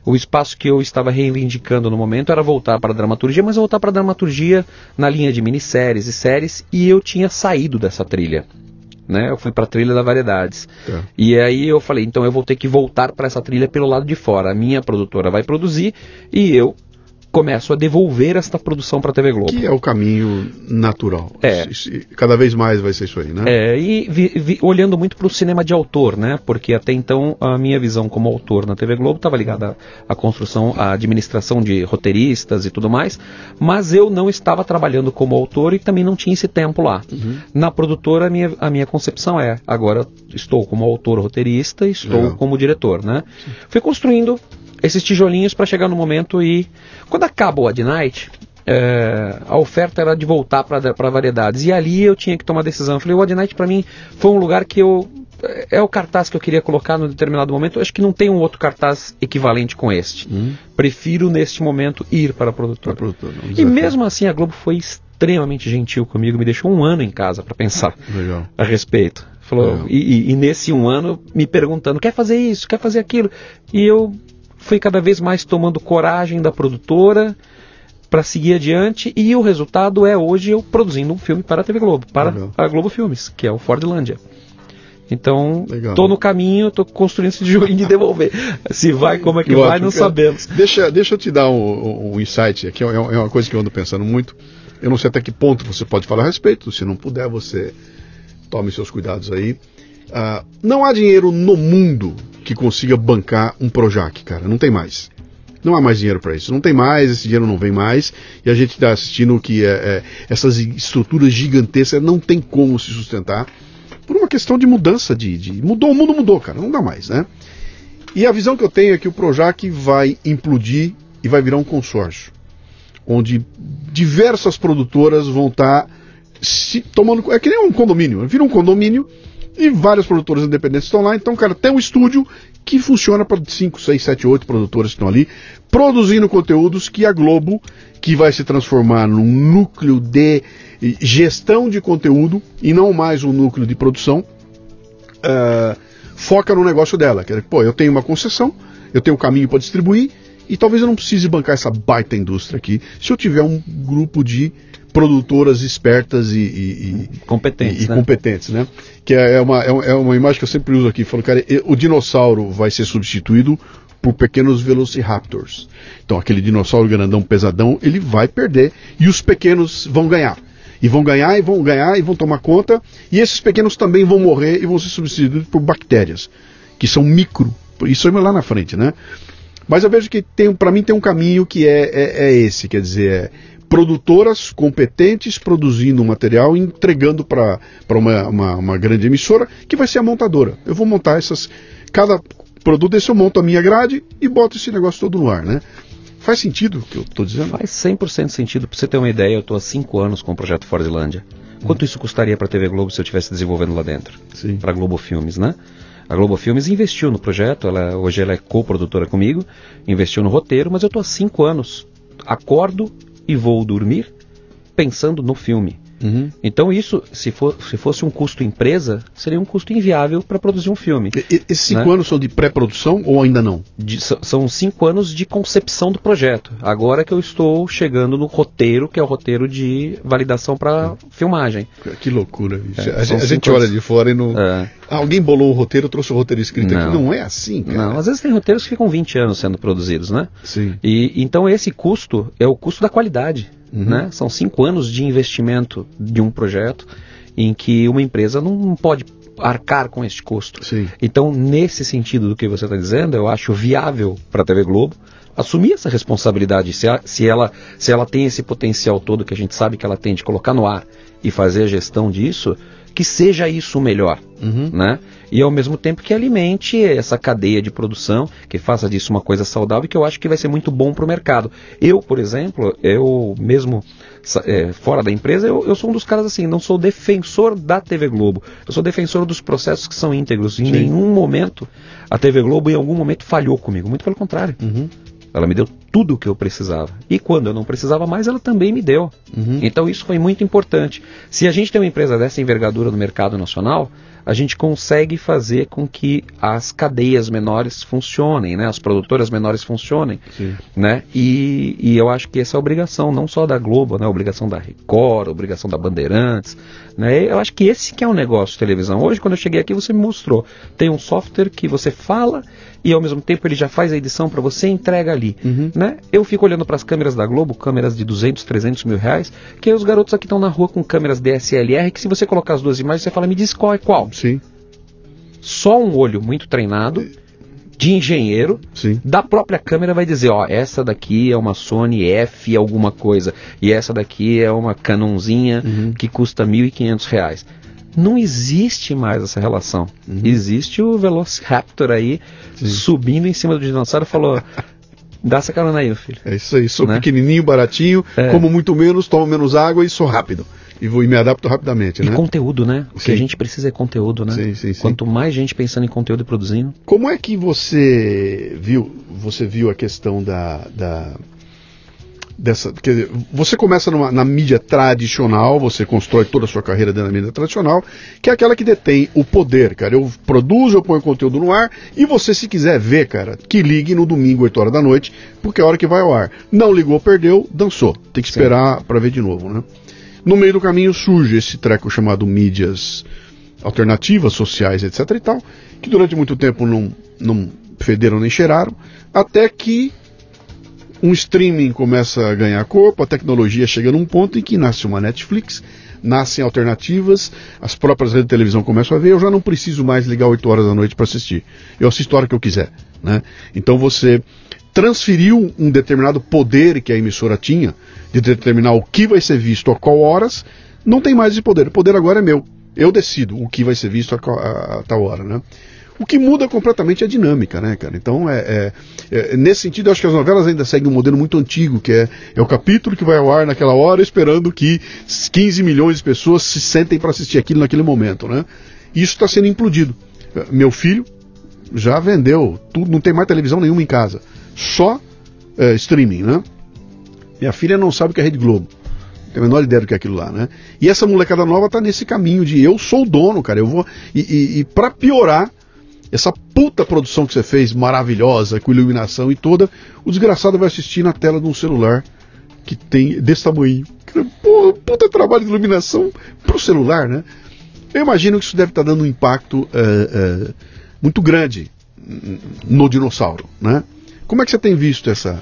Speaker 2: O espaço que eu estava reivindicando no momento era voltar para a dramaturgia, mas voltar para a dramaturgia na linha de minisséries e séries, e eu tinha saído dessa trilha né? Eu fui para a trilha da variedades. Tá. E aí eu falei, então eu vou ter que voltar para essa trilha pelo lado de fora. A minha produtora vai produzir e eu começo a devolver esta produção para a TV Globo.
Speaker 1: Que é o caminho natural. É. Cada vez mais vai ser isso aí, né?
Speaker 2: É, e vi, vi, olhando muito para o cinema de autor, né? Porque até então a minha visão como autor na TV Globo estava ligada à, à construção, à administração de roteiristas e tudo mais, mas eu não estava trabalhando como autor e também não tinha esse tempo lá. Uhum. Na produtora, a minha, a minha concepção é, agora estou como autor roteirista, estou Legal. como diretor, né? Fui construindo esses tijolinhos para chegar no momento e quando acaba o Ad Night, é, a oferta era de voltar para variedades e ali eu tinha que tomar decisão. Eu falei, o Ad Night para mim foi um lugar que eu é o cartaz que eu queria colocar no determinado momento. Eu acho que não tem um outro cartaz equivalente com este. Hum. Prefiro neste momento ir para a produtora. produtora e mesmo assim a Globo foi extremamente gentil comigo, me deixou um ano em casa para pensar *laughs* Legal. a respeito. Falou, e, e, e, nesse um ano me perguntando, quer fazer isso, quer fazer aquilo? E eu fui cada vez mais tomando coragem da produtora para seguir adiante e o resultado é hoje eu produzindo um filme para a TV Globo, para Legal. a Globo Filmes, que é o Fordlândia. Então, estou no caminho, estou construindo esse *laughs* joguinho de devolver. Se vai, como é que vai, não sabemos.
Speaker 1: Deixa, deixa eu te dar um, um insight aqui, é, é uma coisa que eu ando pensando muito. Eu não sei até que ponto você pode falar a respeito, se não puder, você tome seus cuidados aí. Uh, não há dinheiro no mundo que consiga bancar um Projac, cara. Não tem mais. Não há mais dinheiro para isso. Não tem mais, esse dinheiro não vem mais. E a gente está assistindo que é, é, essas estruturas gigantescas não tem como se sustentar por uma questão de mudança de, de, Mudou, o mundo mudou, cara. Não dá mais, né? E a visão que eu tenho é que o Projac vai implodir e vai virar um consórcio. Onde diversas produtoras vão estar tá se tomando. É que nem um condomínio. Vira um condomínio e vários produtores independentes estão lá. Então, cara, tem um estúdio que funciona para 5, 6, 7, 8 produtores que estão ali, produzindo conteúdos que a Globo, que vai se transformar num núcleo de gestão de conteúdo e não mais um núcleo de produção, uh, foca no negócio dela. Que é, pô, eu tenho uma concessão, eu tenho um caminho para distribuir e talvez eu não precise bancar essa baita indústria aqui se eu tiver um grupo de produtoras espertas e, e,
Speaker 2: e competentes,
Speaker 1: e, né? competentes, né? Que é, é uma, é uma imagem que eu sempre uso aqui. Falo, cara, o dinossauro vai ser substituído por pequenos velociraptors. Então aquele dinossauro grandão, pesadão, ele vai perder e os pequenos vão ganhar. E vão ganhar e vão ganhar e vão tomar conta. E esses pequenos também vão morrer e vão ser substituídos por bactérias, que são micro. Isso é lá na frente, né? Mas eu vejo que tem, para mim tem um caminho que é, é, é esse, quer dizer, é, produtoras competentes produzindo material e entregando para uma, uma, uma, grande emissora, que vai ser a montadora. Eu vou montar essas. Cada produto desse eu monto a minha grade e boto esse negócio todo no ar, né? Faz sentido o que eu estou dizendo?
Speaker 2: Faz 100% sentido. Para você ter uma ideia, eu estou há 5 anos com o projeto Fordlândia. Quanto isso custaria para a TV Globo se eu estivesse desenvolvendo lá dentro? Para a Globo Filmes, né? A Globo Filmes investiu no projeto, ela, hoje ela é co-produtora comigo, investiu no roteiro, mas eu estou há cinco anos. Acordo e vou dormir pensando no filme. Uhum. Então isso, se, for, se fosse um custo empresa, seria um custo inviável para produzir um filme.
Speaker 1: E, esses cinco né? anos são de pré-produção ou ainda não?
Speaker 2: De, são cinco anos de concepção do projeto. Agora que eu estou chegando no roteiro, que é o roteiro de validação para filmagem.
Speaker 1: Que loucura. É, a, a gente olha de fora e não... É. alguém bolou o roteiro, trouxe o roteiro escrito não. aqui. Não é assim, cara.
Speaker 2: Não, às vezes tem roteiros que ficam 20 anos sendo produzidos, né? Sim. E, então esse custo é o custo da qualidade. Uhum. Né? São cinco anos de investimento de um projeto em que uma empresa não pode arcar com este custo.
Speaker 1: Sim.
Speaker 2: Então, nesse sentido do que você está dizendo, eu acho viável para a TV Globo assumir essa responsabilidade. Se, a, se, ela, se ela tem esse potencial todo que a gente sabe que ela tem de colocar no ar e fazer a gestão disso, que seja isso o melhor,
Speaker 1: Uhum.
Speaker 2: né? E ao mesmo tempo que alimente essa cadeia de produção, que faça disso uma coisa saudável, que eu acho que vai ser muito bom para o mercado. Eu, por exemplo, eu mesmo é, fora da empresa, eu, eu sou um dos caras assim, não sou defensor da TV Globo, eu sou defensor dos processos que são íntegros. Em
Speaker 1: Sim.
Speaker 2: nenhum momento a TV Globo em algum momento falhou comigo, muito pelo contrário.
Speaker 1: Uhum.
Speaker 2: Ela me deu tudo o que eu precisava. E quando eu não precisava mais, ela também me deu.
Speaker 1: Uhum.
Speaker 2: Então isso foi muito importante. Se a gente tem uma empresa dessa envergadura no mercado nacional, a gente consegue fazer com que as cadeias menores funcionem, né? as produtoras menores funcionem.
Speaker 1: Sim.
Speaker 2: Né? E, e eu acho que essa é a obrigação, não só da Globo, né? a obrigação da Record, a obrigação da Bandeirantes. Né? Eu acho que esse que é o negócio de televisão. Hoje, quando eu cheguei aqui, você me mostrou. Tem um software que você fala e ao mesmo tempo ele já faz a edição para você e entrega ali.
Speaker 1: Uhum.
Speaker 2: Né? Eu fico olhando para as câmeras da Globo, câmeras de 200, 300 mil reais, que os garotos aqui estão na rua com câmeras DSLR, que se você colocar as duas imagens, você fala, me diz qual é qual.
Speaker 1: Sim,
Speaker 2: Só um olho muito treinado, de engenheiro,
Speaker 1: sim.
Speaker 2: da própria câmera vai dizer, ó, essa daqui é uma Sony F alguma coisa, e essa daqui é uma Canonzinha
Speaker 1: Uhum.
Speaker 2: que custa 1.500 reais. Não existe mais essa relação.
Speaker 1: Uhum.
Speaker 2: Existe o Velociraptor aí subindo em cima do dinossauro e falou: *laughs* dá essa carona aí, meu filho.
Speaker 1: É isso aí. Sou
Speaker 2: Né?
Speaker 1: pequenininho, baratinho,
Speaker 2: É.
Speaker 1: como muito menos, tomo menos água e sou rápido. E, vou, e me adapto rapidamente,
Speaker 2: E
Speaker 1: né?
Speaker 2: conteúdo, né? O que
Speaker 1: Sim.
Speaker 2: a gente precisa é conteúdo, né?
Speaker 1: Sim, sim, sim.
Speaker 2: Quanto mais gente pensando em conteúdo e produzindo.
Speaker 1: Como é que você viu, você viu a questão da, da dessa, dizer, você começa numa- na mídia tradicional, você constrói toda a sua carreira dentro da mídia tradicional, que é aquela que detém o poder, cara. Eu produzo, eu ponho conteúdo no ar e você se quiser ver, cara, que ligue no domingo 8 horas da noite, porque é a hora que vai ao ar. Não ligou, perdeu, dançou. Tem que esperar para ver de novo, né? No meio do caminho surge esse treco chamado mídias alternativas, sociais, etc e tal, que durante muito tempo não, não federam nem cheiraram, até que um streaming começa a ganhar corpo, a tecnologia chega num ponto em que nasce uma Netflix, nascem alternativas, as próprias redes de televisão começam a ver, eu já não preciso mais ligar 8 horas da noite para assistir. Eu assisto a hora que eu quiser. Né? Então você transferiu um determinado poder que a emissora tinha, de determinar o que vai ser visto a qual horas, não tem mais esse poder. O poder agora é meu. Eu decido o que vai ser visto a, a- a tal hora, né? O que muda completamente é a dinâmica, né, cara? Então, é, é- é- nesse sentido, eu acho que as novelas ainda seguem um modelo muito antigo, que é, é o capítulo que vai ao ar naquela hora, esperando que 15 milhões de pessoas se sentem para assistir aquilo naquele momento, né? Isso está sendo implodido. Meu filho já vendeu tudo, não tem mais televisão nenhuma em casa, só eh, streaming, né? Minha filha não sabe o que é Rede Globo. Tem a menor ideia do que é aquilo lá, né? E essa molecada nova tá nesse caminho de eu sou o dono, cara. Eu vou. E, e, e para piorar, essa puta produção que você fez, maravilhosa, com iluminação e toda, o desgraçado vai assistir na tela de um celular que tem desse tamanho. Pô, puta trabalho de iluminação pro celular, né? Eu imagino que isso deve estar dando um impacto eh, eh, muito grande no dinossauro, né? Como é que você tem visto essa,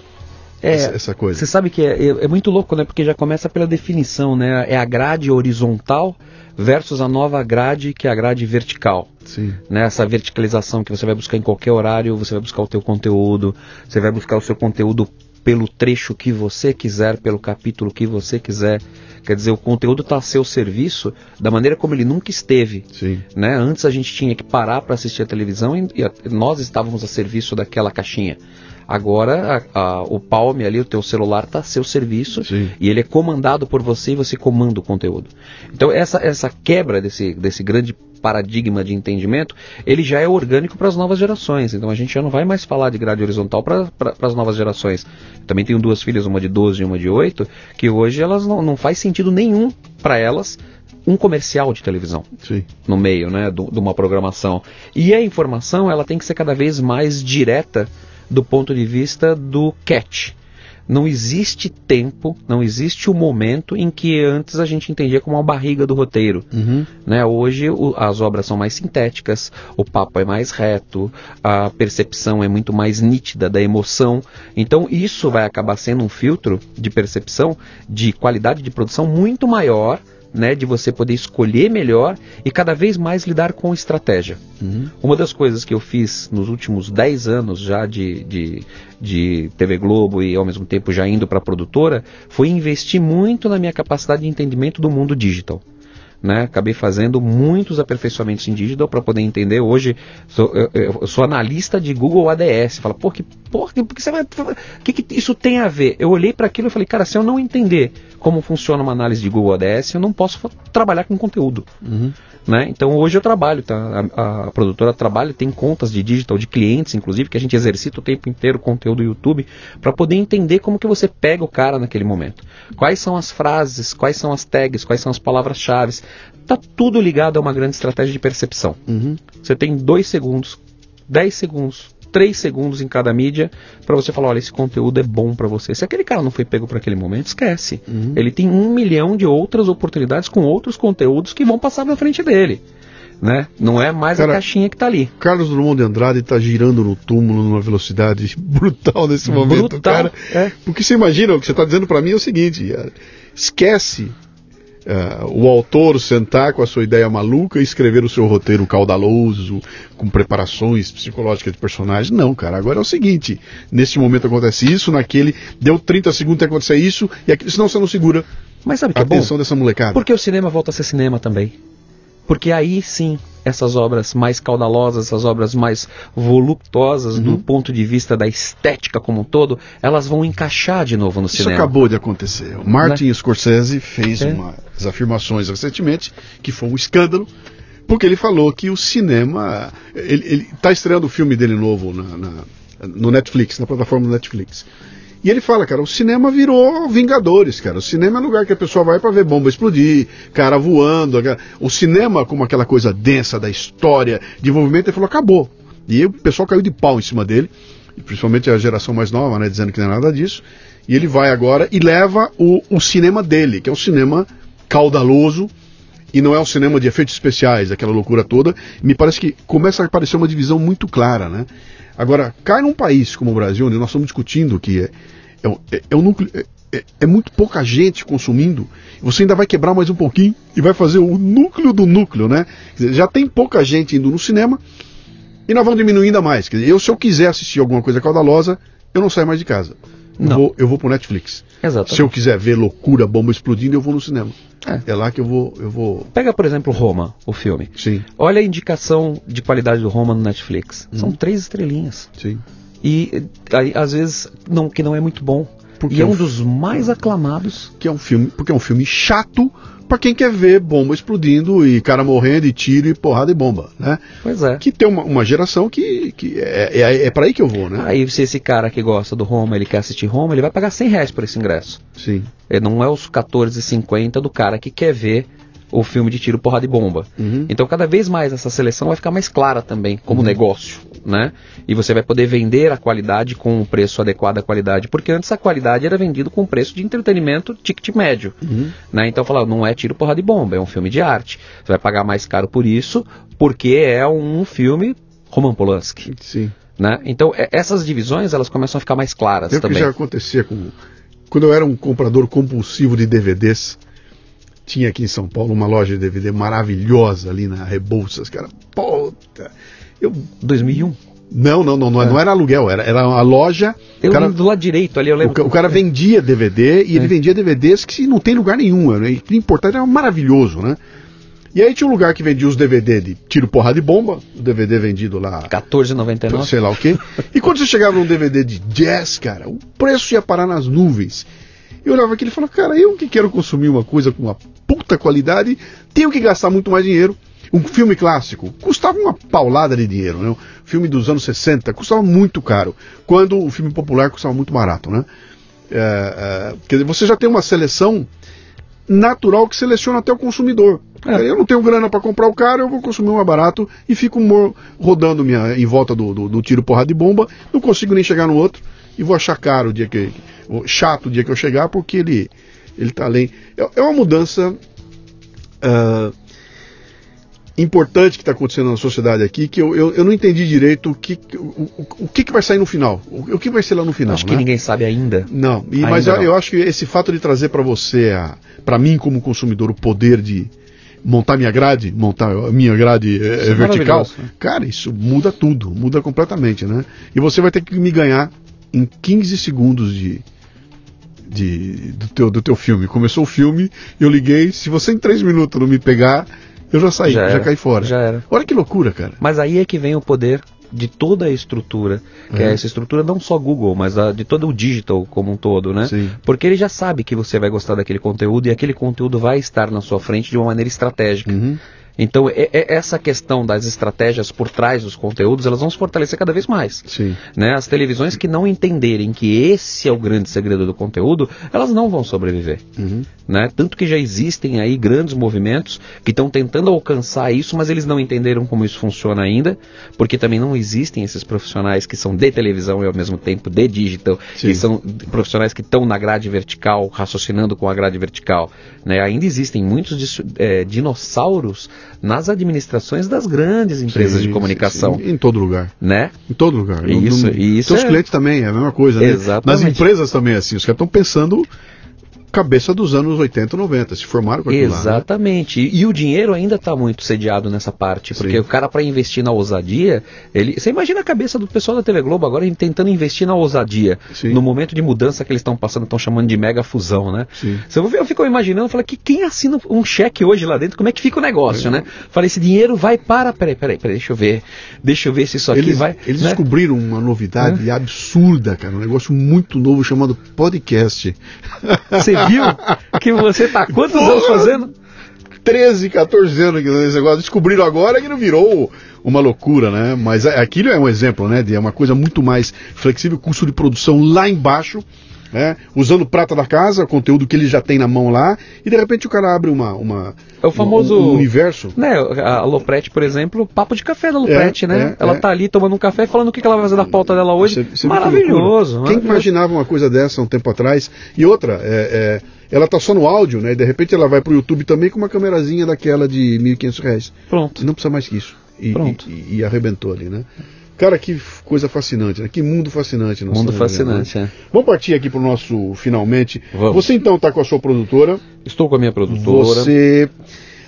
Speaker 1: essa, essa coisa?
Speaker 2: Você sabe que é, é- é muito louco, né? Porque já começa pela definição, né? É a grade horizontal versus a nova grade, que é a grade vertical.
Speaker 1: Sim.
Speaker 2: Né? Essa verticalização que você vai buscar em qualquer horário, você vai buscar o teu conteúdo, você vai buscar o seu conteúdo pelo trecho que você quiser, pelo capítulo que você quiser. Quer dizer, o conteúdo está a seu serviço da maneira como ele nunca esteve.
Speaker 1: Sim.
Speaker 2: Né? Antes a gente tinha que parar para assistir a televisão e, e a- nós estávamos a serviço daquela caixinha. Agora a- a- o Palm ali, o teu celular está a seu serviço
Speaker 1: Sim.
Speaker 2: e ele é comandado por você e você comanda o conteúdo. Então essa, essa quebra desse, desse grande paradigma de entendimento, ele já é orgânico para as novas gerações. Então a gente já não vai mais falar de grade horizontal para as novas gerações. Também tenho duas filhas, uma de 12 e uma de 8, que hoje elas não, não faz sentido nenhum para elas um comercial de televisão
Speaker 1: Sim.
Speaker 2: no meio, né, de uma programação. E a informação, ela tem que ser cada vez mais direta do ponto de vista do catch. Não existe tempo, não existe o momento em que antes a gente entendia como uma barriga do roteiro.
Speaker 1: Uhum.
Speaker 2: Né? Hoje o- as obras são mais sintéticas, o papo é mais reto, a percepção é muito mais nítida da emoção. Então isso vai acabar sendo um filtro de percepção de qualidade de produção muito maior né, de você poder escolher melhor e cada vez mais lidar com estratégia. Uhum. Uma das coisas que eu fiz nos últimos 10 anos já de, de, de TV Globo e ao mesmo tempo já indo para a produtora foi investir muito na minha capacidade de entendimento do mundo digital né? Acabei fazendo muitos aperfeiçoamentos em digital para poder entender. Hoje sou, eu, eu, sou analista de Google ADS. Fala, por que, por que, porque você vai, o que, que isso tem a ver? Eu olhei para aquilo e falei, cara, se eu não entender como funciona uma análise de Google ADS, eu não posso trabalhar com conteúdo. Uhum. Né? Então hoje eu trabalho, tá? a, a, produtora trabalha, tem contas de digital, de clientes, inclusive, que a gente exercita o tempo inteiro conteúdo do YouTube para poder entender como que você pega o cara naquele momento. Quais são as frases, quais são as tags, quais são as palavras-chave. Tá tudo ligado a uma grande estratégia de percepção. Uhum. Você tem dois segundos, dez segundos, três segundos em cada mídia para você falar, olha, esse conteúdo é bom para você. Se aquele cara não foi pego para aquele momento, esquece. Uhum. Ele tem um milhão de outras oportunidades com outros conteúdos que vão passar na frente dele. Né? Não é mais cara, a caixinha que está ali.
Speaker 1: Carlos Drummond de Andrade está girando no túmulo numa velocidade *laughs* brutal nesse momento, brutal, cara. É. Porque você imagina, o que você está dizendo para mim é o seguinte: esquece uh, o autor sentar com a sua ideia maluca e escrever o seu roteiro caudaloso, com preparações psicológicas de personagens. Não, cara, agora é o seguinte: neste momento acontece isso, naquele, deu 30 segundos até acontecer isso, e aquilo, senão você não segura
Speaker 2: Mas sabe que
Speaker 1: a
Speaker 2: é
Speaker 1: atenção bom? dessa molecada.
Speaker 2: Porque o cinema volta a ser cinema também. Porque aí sim essas obras mais caudalosas, essas obras mais voluptuosas uhum. do ponto de vista da estética como um todo, elas vão encaixar de novo no
Speaker 1: Isso
Speaker 2: cinema.
Speaker 1: Isso acabou de acontecer. O Martin né? Scorsese fez é. umas afirmações recentemente que foi um escândalo, porque ele falou que o cinema. Ele está estreando o filme dele novo na, na, no Netflix, na plataforma do Netflix. E ele fala, cara, o cinema virou Vingadores, cara. O cinema é lugar que a pessoa vai para ver bomba explodir, cara voando. O cinema, como aquela coisa densa da história, de envolvimento, ele falou, acabou. E o pessoal caiu de pau em cima dele, principalmente a geração mais nova, né, dizendo que não é nada disso. E ele vai agora e leva o, o cinema dele, que é um cinema caudaloso, e não é um cinema de efeitos especiais, aquela loucura toda. Me parece que começa a aparecer uma divisão muito clara, né? Agora, cai num país como o Brasil, onde nós estamos discutindo que é, é, é, é um núcleo. É, é, é, muito pouca gente consumindo, você ainda vai quebrar mais um pouquinho e vai fazer o núcleo do núcleo, né? Dizer, já tem pouca gente indo no cinema e nós vamos diminuir ainda mais. Quer dizer, eu, se eu quiser assistir alguma coisa caudalosa, eu não saio mais de casa. Eu vou, eu vou pro Netflix.
Speaker 2: Exatamente.
Speaker 1: Se eu quiser ver loucura, bomba explodindo, eu vou no cinema. É. é. lá que eu vou, eu vou.
Speaker 2: Pega, por exemplo, Roma, o filme.
Speaker 1: Sim.
Speaker 2: Olha a indicação de qualidade do Roma no Netflix. Hum. São três estrelinhas.
Speaker 1: Sim.
Speaker 2: E aí, às vezes, não, que não é muito bom. Porque e é um, é um dos mais aclamados.
Speaker 1: Que é um filme, porque é um filme chato para quem quer ver bomba explodindo e cara morrendo e tiro e porrada e bomba, né?
Speaker 2: Pois é.
Speaker 1: Que tem uma, uma geração que, que é, é, é para aí que eu vou, né?
Speaker 2: Aí se esse cara que gosta do Roma, ele quer assistir Roma, ele vai pagar 100 reais por esse ingresso.
Speaker 1: Sim.
Speaker 2: Ele não é os 14,50 do cara que quer ver o filme de tiro, porrada e bomba. Uhum. Então, cada vez mais essa seleção vai ficar mais clara também como uhum. negócio, né? E você vai poder vender a qualidade com um preço adequado à qualidade, porque antes a qualidade era vendido com preço de entretenimento ticket médio, uhum. né? Então, falar, não é tiro, porrada e bomba, é um filme de arte. Você vai pagar mais caro por isso, porque é um filme Roman Polanski.
Speaker 1: Sim.
Speaker 2: Né? Então, essas divisões, elas começam a ficar mais claras
Speaker 1: é
Speaker 2: também.
Speaker 1: que já acontecia com... Quando eu era um comprador compulsivo de DVDs, tinha aqui em São Paulo uma loja de DVD maravilhosa ali na Rebouças, cara. Puta!
Speaker 2: Eu... 2001?
Speaker 1: Não, não, não, não, é. não era aluguel, era, era uma loja.
Speaker 2: Eu cara, do lado direito ali, eu lembro.
Speaker 1: O, o cara vendia DVD e é. ele vendia DVDs que não tem lugar nenhum. Né? E importante era maravilhoso, né? E aí tinha um lugar que vendia os DVD de tiro, porrada e bomba, o DVD vendido lá.
Speaker 2: 14,99.
Speaker 1: Sei lá o quê. e quando você chegava num DVD de jazz, cara, o preço ia parar nas nuvens. Eu olhava aquilo e falava, cara, eu que quero consumir uma coisa com uma puta qualidade, tenho que gastar muito mais dinheiro. Um filme clássico custava uma paulada de dinheiro, né? Um filme dos anos 60 custava muito caro, quando o filme popular custava muito barato, né? É, é, quer dizer, você já tem uma seleção natural que seleciona até o consumidor. É. Eu não tenho grana para comprar o caro, eu vou consumir mais barato e fico rodando minha, em volta do, do, do tiro porrada de bomba, não consigo nem chegar no outro e vou achar caro o dia que chato o dia que eu chegar porque ele ele está além é, é uma mudança uh, importante que está acontecendo na sociedade aqui que eu, eu, eu não entendi direito o que, o, o, que, que vai sair no final. O, o que vai ser lá no final.
Speaker 2: Acho
Speaker 1: né?
Speaker 2: que ninguém sabe ainda.
Speaker 1: Não, e, ainda mas eu, não. eu, acho que esse fato de trazer para você, para mim como consumidor, o poder de montar minha grade, montar a minha grade é, é vertical, né? cara, isso muda tudo, muda completamente, né? E você vai ter que me ganhar em 15 segundos de, de, do, teu, do teu filme. Começou o filme, eu liguei, se você em 3 minutos não me pegar, eu já saí, já, já caí fora.
Speaker 2: Já era.
Speaker 1: Olha que loucura, cara.
Speaker 2: Mas aí é que vem o poder de toda a estrutura, que é, é essa estrutura não só Google, mas a, de todo o digital como um todo, né?
Speaker 1: Sim.
Speaker 2: Porque ele já sabe que você vai gostar daquele conteúdo e aquele conteúdo vai estar na sua frente de uma maneira estratégica.
Speaker 1: Uhum.
Speaker 2: Então, é, é essa questão das estratégias por trás dos conteúdos, elas vão se fortalecer cada vez mais.
Speaker 1: Sim.
Speaker 2: Né? As televisões que não entenderem que esse é o grande segredo do conteúdo, elas não vão sobreviver.
Speaker 1: Uhum.
Speaker 2: Né? Tanto que já existem aí grandes movimentos que estão tentando alcançar isso, mas eles não entenderam como isso funciona ainda, porque também não existem esses profissionais que são de televisão e ao mesmo tempo de digital,
Speaker 1: Sim.
Speaker 2: que são profissionais que estão na grade vertical, raciocinando com a grade vertical. Né? Ainda existem muitos é, dinossauros nas administrações das grandes empresas
Speaker 1: sim,
Speaker 2: de comunicação.
Speaker 1: Sim, em todo lugar.
Speaker 2: Né?
Speaker 1: Em todo lugar.
Speaker 2: Isso,
Speaker 1: no, no,
Speaker 2: isso
Speaker 1: seus
Speaker 2: é...
Speaker 1: clientes também, é a mesma coisa, né?
Speaker 2: Exatamente.
Speaker 1: Nas empresas também, assim, os caras estão pensando cabeça dos anos 80, 90, se formaram com aquilo
Speaker 2: Exatamente.
Speaker 1: Lá, né?
Speaker 2: e, e, o dinheiro ainda está muito sediado nessa parte, porque Sim. o cara para investir na ousadia, ele, você imagina a cabeça do pessoal da TV Globo agora tentando investir na ousadia,
Speaker 1: Sim.
Speaker 2: no momento de mudança que eles estão passando, estão chamando de mega fusão, né?
Speaker 1: Sim.
Speaker 2: Você, eu fico imaginando, fala que quem assina um cheque hoje lá dentro, como é que fica o negócio,
Speaker 1: é.
Speaker 2: né? Falei, esse dinheiro vai para, peraí, peraí, peraí, deixa eu ver, deixa eu ver se isso aqui
Speaker 1: eles,
Speaker 2: vai.
Speaker 1: Eles
Speaker 2: né?
Speaker 1: descobriram uma novidade absurda, cara, um negócio muito novo chamado podcast.
Speaker 2: Você viu? que você tá quantos Porra, anos fazendo?
Speaker 1: 13, 14 anos nesse negócio. Descobriram agora que não virou uma loucura, né? Mas aquilo é um exemplo, né? De uma coisa muito mais flexível, custo de produção lá embaixo. Né? Usando prata da casa, conteúdo que ele já tem na mão lá, e de repente o cara abre uma. uma
Speaker 2: é o famoso.
Speaker 1: Um, um universo.
Speaker 2: Né, a Loprete, por exemplo, papo de café da Loprete,
Speaker 1: é,
Speaker 2: né?
Speaker 1: É,
Speaker 2: ela
Speaker 1: é.
Speaker 2: tá ali tomando um café falando o que ela vai fazer da pauta dela hoje.
Speaker 1: Você, você
Speaker 2: maravilhoso.
Speaker 1: Quem imaginava uma coisa dessa um tempo atrás? E outra, é, ela tá só no áudio, né? E de repente ela vai pro YouTube também com uma câmerazinha daquela de R$ 1.500.
Speaker 2: Pronto.
Speaker 1: Não precisa mais que isso. E,
Speaker 2: Pronto.
Speaker 1: E, e arrebentou ali, né? Cara, que coisa fascinante, né? Que mundo fascinante. nós
Speaker 2: Mundo
Speaker 1: estamos
Speaker 2: fascinante, é.
Speaker 1: né? Vamos partir aqui para o nosso finalmente.
Speaker 2: Vamos.
Speaker 1: Você então está com a sua produtora.
Speaker 2: Estou com a minha produtora.
Speaker 1: Você.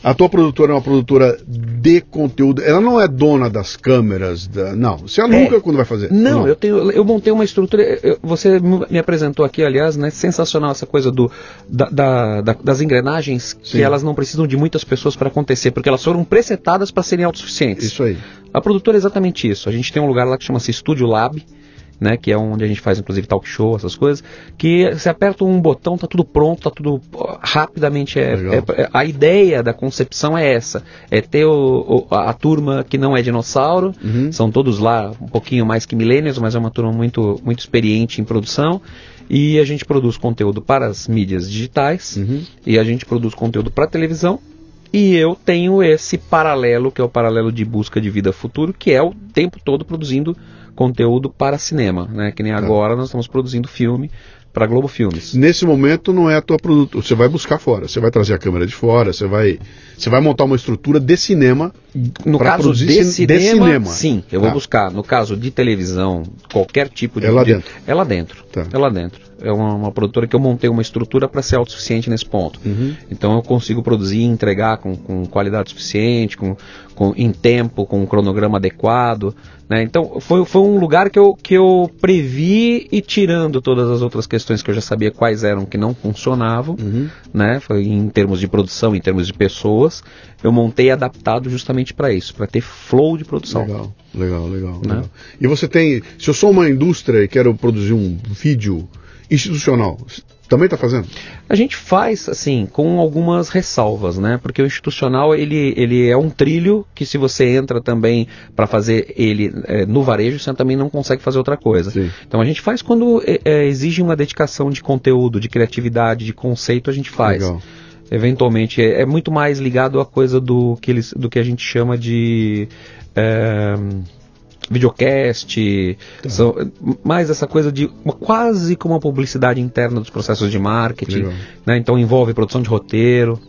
Speaker 1: A tua produtora é uma produtora de conteúdo. Ela não é dona das câmeras. Da... Não. Você aluga
Speaker 2: É.
Speaker 1: quando vai fazer?
Speaker 2: Não, eu tenho, eu montei uma estrutura. eu- você me apresentou aqui, aliás, né? Sensacional essa coisa do da, da- da- das engrenagens
Speaker 1: Sim.
Speaker 2: que elas não precisam de muitas pessoas para acontecer, porque elas foram presetadas para serem autossuficientes.
Speaker 1: Isso aí.
Speaker 2: A produtora é exatamente isso. A gente tem um lugar lá que chama-se Studio Lab, né, que é onde a gente faz inclusive talk show, essas coisas, que você aperta um botão, tá tudo pronto, tá tudo rapidamente. É, é- é- a ideia da concepção é essa: é ter o- o- a, turma que não é dinossauro,
Speaker 1: Uhum.
Speaker 2: são todos lá um pouquinho mais que milênios, mas é uma turma muito, muito experiente em produção. E a gente produz conteúdo para as mídias digitais,
Speaker 1: Uhum.
Speaker 2: e a gente produz conteúdo para televisão. E eu tenho esse paralelo, que é o paralelo de busca de vida futuro, que é o tempo todo produzindo conteúdo para cinema, né? Que nem agora nós estamos produzindo filme para Globo Filmes.
Speaker 1: Nesse momento não é a tua produtora. Você vai buscar fora. Você vai trazer a câmera de fora. Você vai, você vai montar uma estrutura de cinema.
Speaker 2: No caso
Speaker 1: produzir
Speaker 2: de
Speaker 1: cin-
Speaker 2: cinema,
Speaker 1: de cinema.
Speaker 2: sim, eu vou
Speaker 1: Tá.
Speaker 2: buscar. No caso de televisão, qualquer tipo de.
Speaker 1: É lá
Speaker 2: de-
Speaker 1: dentro.
Speaker 2: É lá dentro.
Speaker 1: Tá.
Speaker 2: É lá dentro. É uma, uma produtora que eu montei uma estrutura para ser autossuficiente nesse ponto.
Speaker 1: Uhum.
Speaker 2: Então eu consigo produzir e entregar com, com qualidade suficiente, com, com, em tempo, com um cronograma adequado. Né? Então foi, foi um lugar que eu, que eu previ e tirando todas as outras questões que eu já sabia quais eram que não funcionavam,
Speaker 1: Uhum.
Speaker 2: né? Foi em termos de produção, em termos de pessoas, eu montei adaptado justamente para isso, para ter flow de produção.
Speaker 1: Legal, legal, legal,
Speaker 2: Né?
Speaker 1: legal. E você tem. Se eu sou uma indústria e quero produzir um vídeo institucional, também está fazendo?
Speaker 2: A gente faz assim com algumas ressalvas, né? Porque o institucional ele, ele é um trilho que se você entra também para fazer ele é, no varejo, você também não consegue fazer outra coisa.
Speaker 1: Sim.
Speaker 2: Então a gente faz quando é, é, exige uma dedicação de conteúdo, de criatividade, de conceito, a gente faz.
Speaker 1: Legal.
Speaker 2: Eventualmente é, é muito mais ligado à coisa do que eles, do que a gente chama de é, videocast, são, mais essa coisa de uma- quase como uma publicidade interna dos processos de marketing. Né? Então envolve produção de roteiro.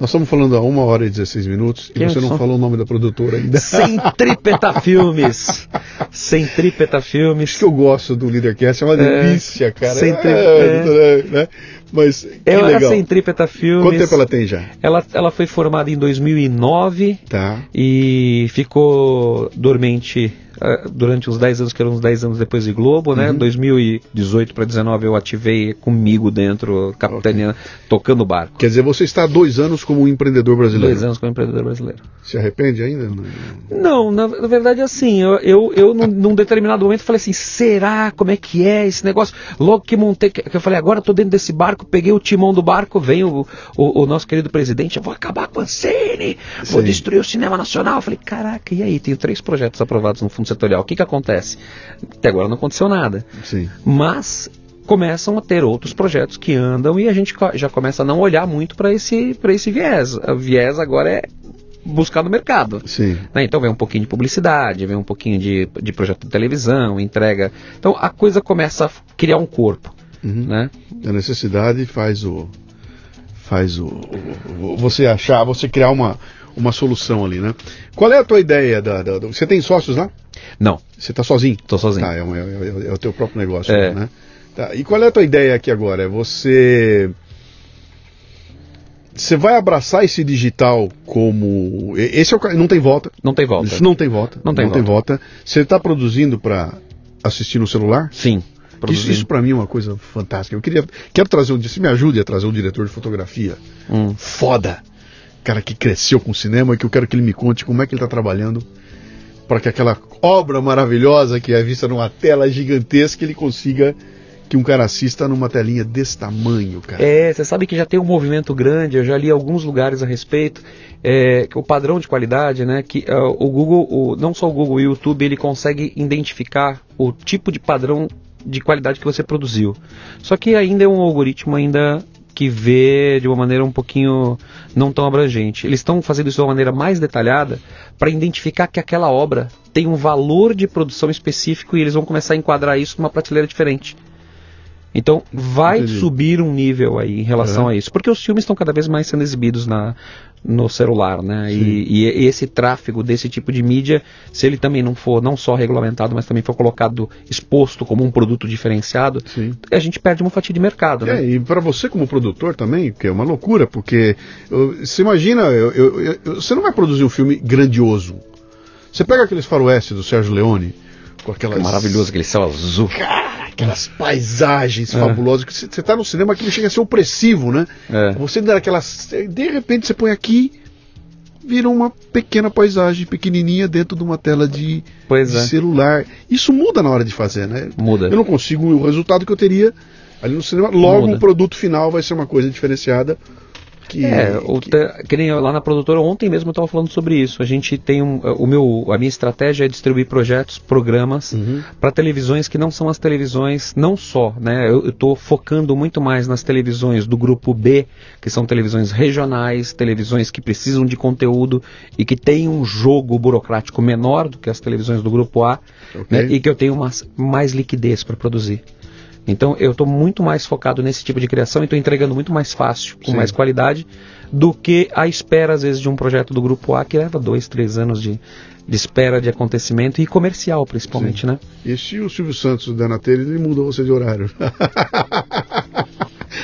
Speaker 1: Nós estamos falando há uma hora e 16 minutos e você não falou o nome da produtora ainda.
Speaker 2: Centrípeta Filmes. Centrípeta Filmes.
Speaker 1: Que eu gosto do Leadercast, é uma é, delícia, cara.
Speaker 2: Centrípeta. É, é. Né?
Speaker 1: Mas que
Speaker 2: é
Speaker 1: legal.
Speaker 2: a Centrípeta Filmes.
Speaker 1: Quanto tempo ela tem já?
Speaker 2: Ela, ela foi formada em 2009
Speaker 1: tá.
Speaker 2: e ficou dormente durante os 10 anos, que eram uns 10 anos depois de Globo, né? Uhum. 2018 para 2019 eu ativei comigo dentro, capitania, okay. tocando o barco.
Speaker 1: Quer dizer, você está há dois anos como um empreendedor brasileiro?
Speaker 2: Dois anos como empreendedor brasileiro.
Speaker 1: Se arrepende ainda?
Speaker 2: Não, na, na verdade, assim, eu, eu, eu num, num, determinado momento falei assim, será? Como é que é esse negócio? Logo que montei, que, que eu falei, agora estou dentro desse barco, peguei o timão do barco, vem o, o, o nosso querido presidente, eu vou acabar com a Ancine, vou destruir o cinema nacional. Eu falei, caraca, e aí? Tenho três projetos aprovados no Fundo Setorial. O que, que acontece? Até agora não aconteceu nada.
Speaker 1: Sim.
Speaker 2: Mas começam a ter outros projetos que andam e a gente já começa a não olhar muito para esse, esse viés. O viés agora é buscar no mercado.
Speaker 1: Sim.
Speaker 2: Né? Então vem um pouquinho de publicidade, vem um pouquino de, de projeto de televisão, entrega. Então a coisa começa a criar um corpo. Uhum. Né?
Speaker 1: A necessidade faz o. faz o, o, você achar, você criar uma, uma solução ali, né? Qual é a tua ideia? Da, da, você tem sócios lá?
Speaker 2: Não.
Speaker 1: Você está sozinho?
Speaker 2: Estou sozinho.
Speaker 1: Tá, é, é, é, é, o teu próprio negócio, é. né? Tá, e qual é a tua ideia aqui agora? É você. Você vai abraçar esse digital como. Esse é o... Não tem volta.
Speaker 2: Não tem volta.
Speaker 1: Isso não tem volta.
Speaker 2: Não tem,
Speaker 1: não
Speaker 2: volta.
Speaker 1: tem volta. Você está produzindo para assistir no celular?
Speaker 2: Sim.
Speaker 1: Isso, isso para mim é uma coisa fantástica. Eu queria, quero trazer um, se me ajude a trazer um diretor de fotografia
Speaker 2: hum.
Speaker 1: foda, cara que cresceu com o cinema, que eu quero que ele me conte como é que ele está trabalhando para que aquela obra maravilhosa que é vista numa tela gigantesca ele consiga que um cara assista numa telinha desse tamanho, cara.
Speaker 2: É, você sabe que já tem um movimento grande, eu já li alguns lugares a respeito, é, o padrão de qualidade, né, que uh, o Google, o, não só o Google, o YouTube, ele consegue identificar o tipo de padrão de qualidade que você produziu. Só que ainda é um algoritmo ainda que vê de uma maneira um pouquinho não tão abrangente. Eles estão fazendo isso de uma maneira mais detalhada para identificar que aquela obra tem um valor de produção específico e eles vão começar a enquadrar isso numa prateleira diferente. Então vai Entendi. subir um nível aí em relação uhum. a isso, porque os filmes estão cada vez mais sendo exibidos na, no celular, né? E, e, esse tráfego desse tipo de mídia, se ele também não for não só regulamentado, mas também for colocado exposto como um produto diferenciado,
Speaker 1: Sim.
Speaker 2: a gente perde uma fatia de mercado, né?
Speaker 1: É, e para você como produtor também, que é uma loucura, porque você imagina, eu, eu, eu, você não vai produzir um filme grandioso. Você pega aqueles faroeste do Sérgio Leone com aquelas...
Speaker 2: Que maravilhoso aquele céu azul.
Speaker 1: Cara, aquelas paisagens é. fabulosas. Que você está no cinema que chega a ser opressivo, né?
Speaker 2: É.
Speaker 1: Você dá aquelas. De repente você põe aqui, vira uma pequena paisagem pequenininha dentro de uma tela de, de
Speaker 2: é.
Speaker 1: celular. Isso muda na hora de fazer, né?
Speaker 2: Muda.
Speaker 1: Eu não consigo o resultado que eu teria ali no cinema. Logo muda. o produto final vai ser uma coisa diferenciada
Speaker 2: que, é, o, que... que nem lá na produtora ontem mesmo eu estava falando sobre isso. A gente tem um, o meu, a minha estratégia é distribuir projetos, programas
Speaker 1: uhum.
Speaker 2: para televisões que não são as televisões, não só, né? Eu estou focando muito mais nas televisões do grupo B, que são televisões regionais, televisões que precisam de conteúdo e que têm um jogo burocrático menor do que as televisões do grupo A,
Speaker 1: okay.
Speaker 2: né? e que eu tenho uma, mais liquidez para produzir. Então eu estou muito mais focado nesse tipo de criação e estou entregando muito mais fácil, com Sim. mais qualidade, do que a espera, às vezes, de um projeto do Grupo A que leva dois, três anos de, de espera de acontecimento e comercial, principalmente, Sim. né?
Speaker 1: E se o Silvio Santos da Natel, ele mudou você de horário. *laughs*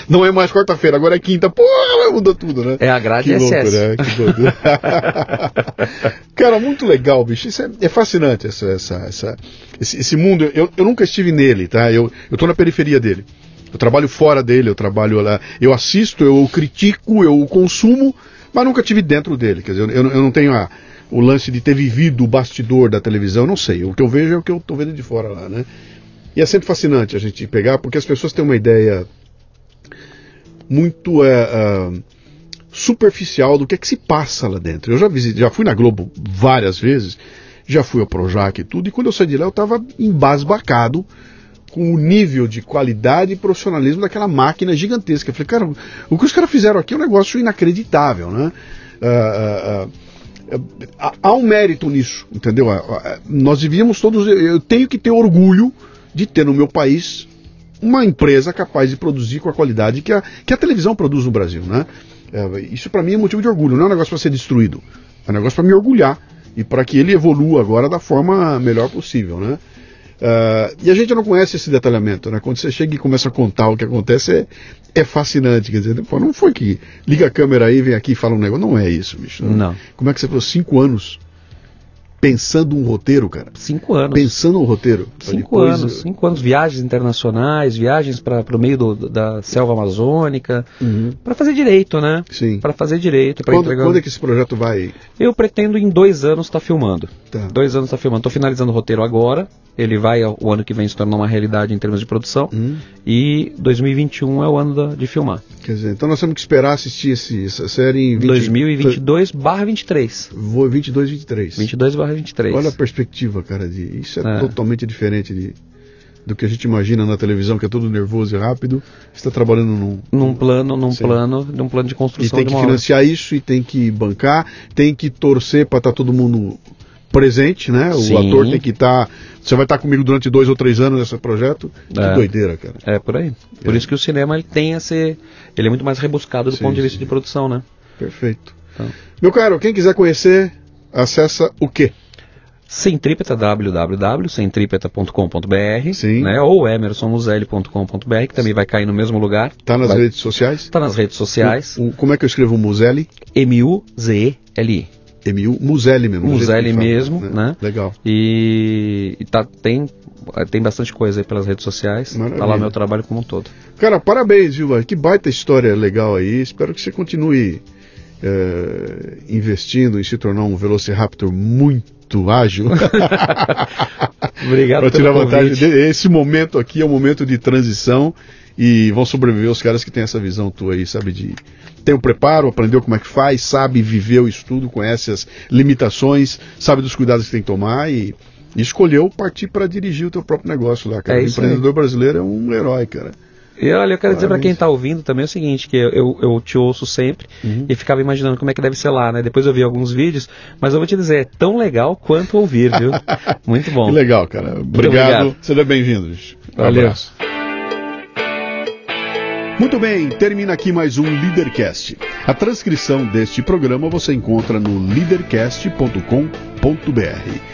Speaker 1: Não é mais quarta-feira, agora é quinta. Porra, mudou tudo, né?
Speaker 2: É a grade
Speaker 1: que
Speaker 2: louco,
Speaker 1: né? Que louco. *laughs* Cara, muito legal, bicho. Isso é, é fascinante, essa, essa, essa esse, esse, mundo. Eu, eu nunca estive nele, tá? Eu, eu tô na periferia dele. Eu trabalho fora dele, eu trabalho lá. Eu assisto, eu critico, eu consumo, mas nunca estive dentro dele. Quer dizer, eu, eu não tenho a, o lance de ter vivido o bastidor da televisão, eu não sei. O que eu vejo é o que eu tô vendo de fora lá, né? E é sempre fascinante a gente pegar, porque as pessoas têm uma ideia muito é, é, superficial do que é que se passa lá dentro. Eu já, visitei, já fui na Globo várias vezes, já fui ao Projac e tudo, e quando eu saí de lá eu estava embasbacado com o nível de qualidade e profissionalismo daquela máquina gigantesca. Eu falei, cara, o que os caras fizeram aqui é um negócio inacreditável, né? Uh, uh, uh, há um mérito nisso, entendeu? nós devíamos todos. Eu tenho que ter orgulho de ter no meu país uma empresa capaz de produzir com a qualidade que a, que a televisão produz no Brasil, né? É, isso para mim é motivo de orgulho, não é um negócio para ser destruído. É um negócio para me orgulhar e para que ele evolua agora da forma melhor possível, né? Uh, e a gente não conhece esse detalhamento, né? Quando você chega e começa a contar o que acontece, é, é fascinante. Quer dizer, não foi que liga a câmera aí, vem aqui e fala um negócio. Não é isso, bicho.
Speaker 2: Né? Não.
Speaker 1: Como é que você falou? Cinco anos pensando um roteiro, cara.
Speaker 2: Cinco anos.
Speaker 1: Pensando um roteiro.
Speaker 2: Cinco depois... anos. Cinco anos, viagens internacionais, viagens para o meio do, da selva amazônica, uhum. para fazer direito, né?
Speaker 1: Sim.
Speaker 2: Para fazer direito.
Speaker 1: Quando, entregar... quando é que esse projeto vai?
Speaker 2: Eu pretendo em dois anos estar tá filmando.
Speaker 1: Tá.
Speaker 2: Dois anos estar tá filmando. Estou finalizando o roteiro agora. Ele vai o ano que vem se tornar uma realidade em termos de produção.
Speaker 1: Uhum.
Speaker 2: E 2021 é o ano da, de filmar.
Speaker 1: Quer dizer, então nós temos que esperar assistir esse, essa série em
Speaker 2: 20... 2022 barra 23.
Speaker 1: Vou 22, 23.
Speaker 2: 22 barra 23.
Speaker 1: Olha a perspectiva, cara. De, isso é, é. totalmente diferente de, do que a gente imagina na televisão, que é tudo nervoso e rápido. Você está trabalhando num,
Speaker 2: num plano, num plano, num plano de construção.
Speaker 1: E tem que financiar hora. isso e tem que bancar, tem que torcer para estar tá todo mundo presente, né? O
Speaker 2: Sim.
Speaker 1: ator tem que estar. Tá, você vai estar tá comigo durante dois ou três anos nesse projeto. Que é. doideira, cara.
Speaker 2: É por aí. Por é. isso que o cinema ele tem esse, ele é muito mais rebuscado do sim, ponto de vista sim. de produção, né?
Speaker 1: Perfeito. Então. Meu caro, quem quiser conhecer, acessa o quê?
Speaker 2: Centrípeta, www.centrípeta.com.br
Speaker 1: né,
Speaker 2: ou emersonmuzelli.com.br, que também vai cair no mesmo lugar.
Speaker 1: Está nas
Speaker 2: vai...
Speaker 1: redes sociais?
Speaker 2: Está nas redes sociais.
Speaker 1: O, o, como é que eu escrevo Muzelli?
Speaker 2: M-U-Z-E-L-I.
Speaker 1: MU, Muzelli mesmo.
Speaker 2: Muzelli mesmo, fala, né? né?
Speaker 1: Legal.
Speaker 2: E, e tá, tem, tem bastante coisa aí pelas redes sociais. Maravilha. Tá lá meu trabalho como um todo.
Speaker 1: Cara, parabéns, viu? Que baita história legal aí. Espero que você continue é, investindo em se tornar um Velociraptor muito ágil. *laughs*
Speaker 2: Obrigado
Speaker 1: Para tirar vantagem. Esse momento aqui é um momento de transição e vão sobreviver os caras que têm essa visão tua aí, sabe? De tem o preparo, aprendeu como é que faz, sabe, viveu isso tudo, conhece as limitações, sabe dos cuidados que tem que tomar e, e escolheu partir para dirigir o teu próprio negócio lá, cara. É o empreendedor aí. brasileiro é um herói, cara.
Speaker 2: E olha, eu quero dizer para quem está ouvindo também o seguinte, que eu, eu, te ouço sempre uhum. e ficava imaginando como é que deve ser lá, né? Depois eu vi alguns vídeos, mas eu vou te dizer, é tão legal quanto ouvir, viu? *laughs* Muito bom.
Speaker 1: Que legal, cara. Obrigado. obrigado. Seja bem-vindo.
Speaker 2: Valeu. Um.
Speaker 1: Muito bem, termina aqui mais um Leadercast. A transcrição deste programa você encontra no leadercast.com.br.